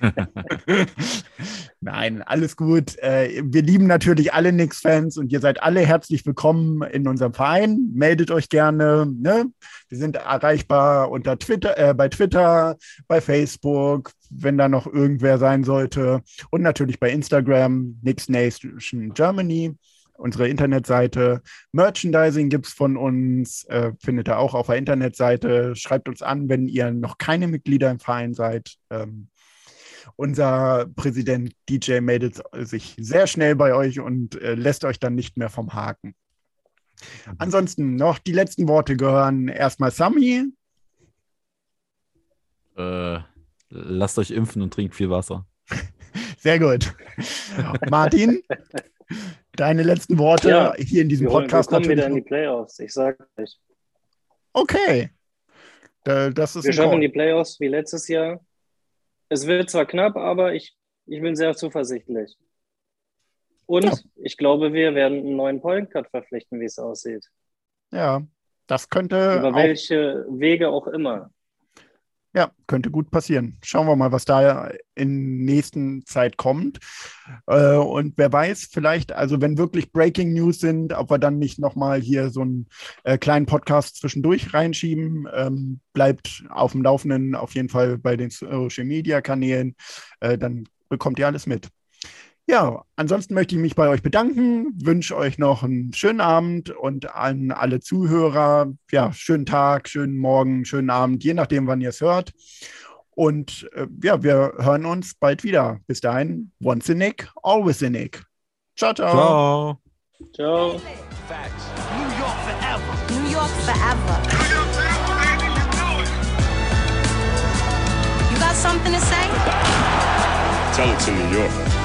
Nein, alles gut. Äh, wir lieben natürlich alle Knicks-Fans und ihr seid alle herzlich willkommen in unserem Verein. Meldet euch gerne. Ne? Wir sind erreichbar unter Twitter, äh, bei Twitter, bei Facebook, wenn da noch irgendwer sein sollte. Und natürlich bei Instagram, Knicks Nation Germany unsere Internetseite. Merchandising gibt es von uns, äh, findet ihr auch auf der Internetseite. Schreibt uns an, wenn ihr noch keine Mitglieder im Verein seid. Ähm, unser Präsident DJ meldet sich sehr schnell bei euch und äh, lässt euch dann nicht mehr vom Haken. Ansonsten noch die letzten Worte gehören erstmal Sami. Äh, lasst euch impfen und trinkt viel Wasser. Sehr gut. Martin, deine letzten Worte ja, hier in diesem Podcast. Wir kommen wieder in die Playoffs, ich sage euch. Okay. Das ist wir schaffen die Playoffs wie letztes Jahr es wird zwar knapp, aber ich, ich bin sehr zuversichtlich. Und ja. ich glaube, wir werden einen neuen Point Cut verpflichten, wie es aussieht. Ja, das könnte. Über welche Wege auch immer. Ja, könnte gut passieren. Schauen wir mal, was da in nächsten Zeit kommt. Äh, und wer weiß, vielleicht, also wenn wirklich Breaking News sind, ob wir dann nicht nochmal hier so einen äh, kleinen Podcast zwischendurch reinschieben. Ähm, bleibt auf dem Laufenden, auf jeden Fall bei den Social Media Kanälen. Äh, dann bekommt ihr alles mit. Ja, ansonsten möchte ich mich bei euch bedanken, wünsche euch noch einen schönen Abend und an alle Zuhörer, ja, schönen Tag, schönen Morgen, schönen Abend, je nachdem, wann ihr es hört. Und äh, ja, wir hören uns bald wieder. Bis dahin, once a Nick, always a Nick. Ciao, ciao. Ciao. Ciao. New York forever. New York forever. You got something to say? Tell it to New York.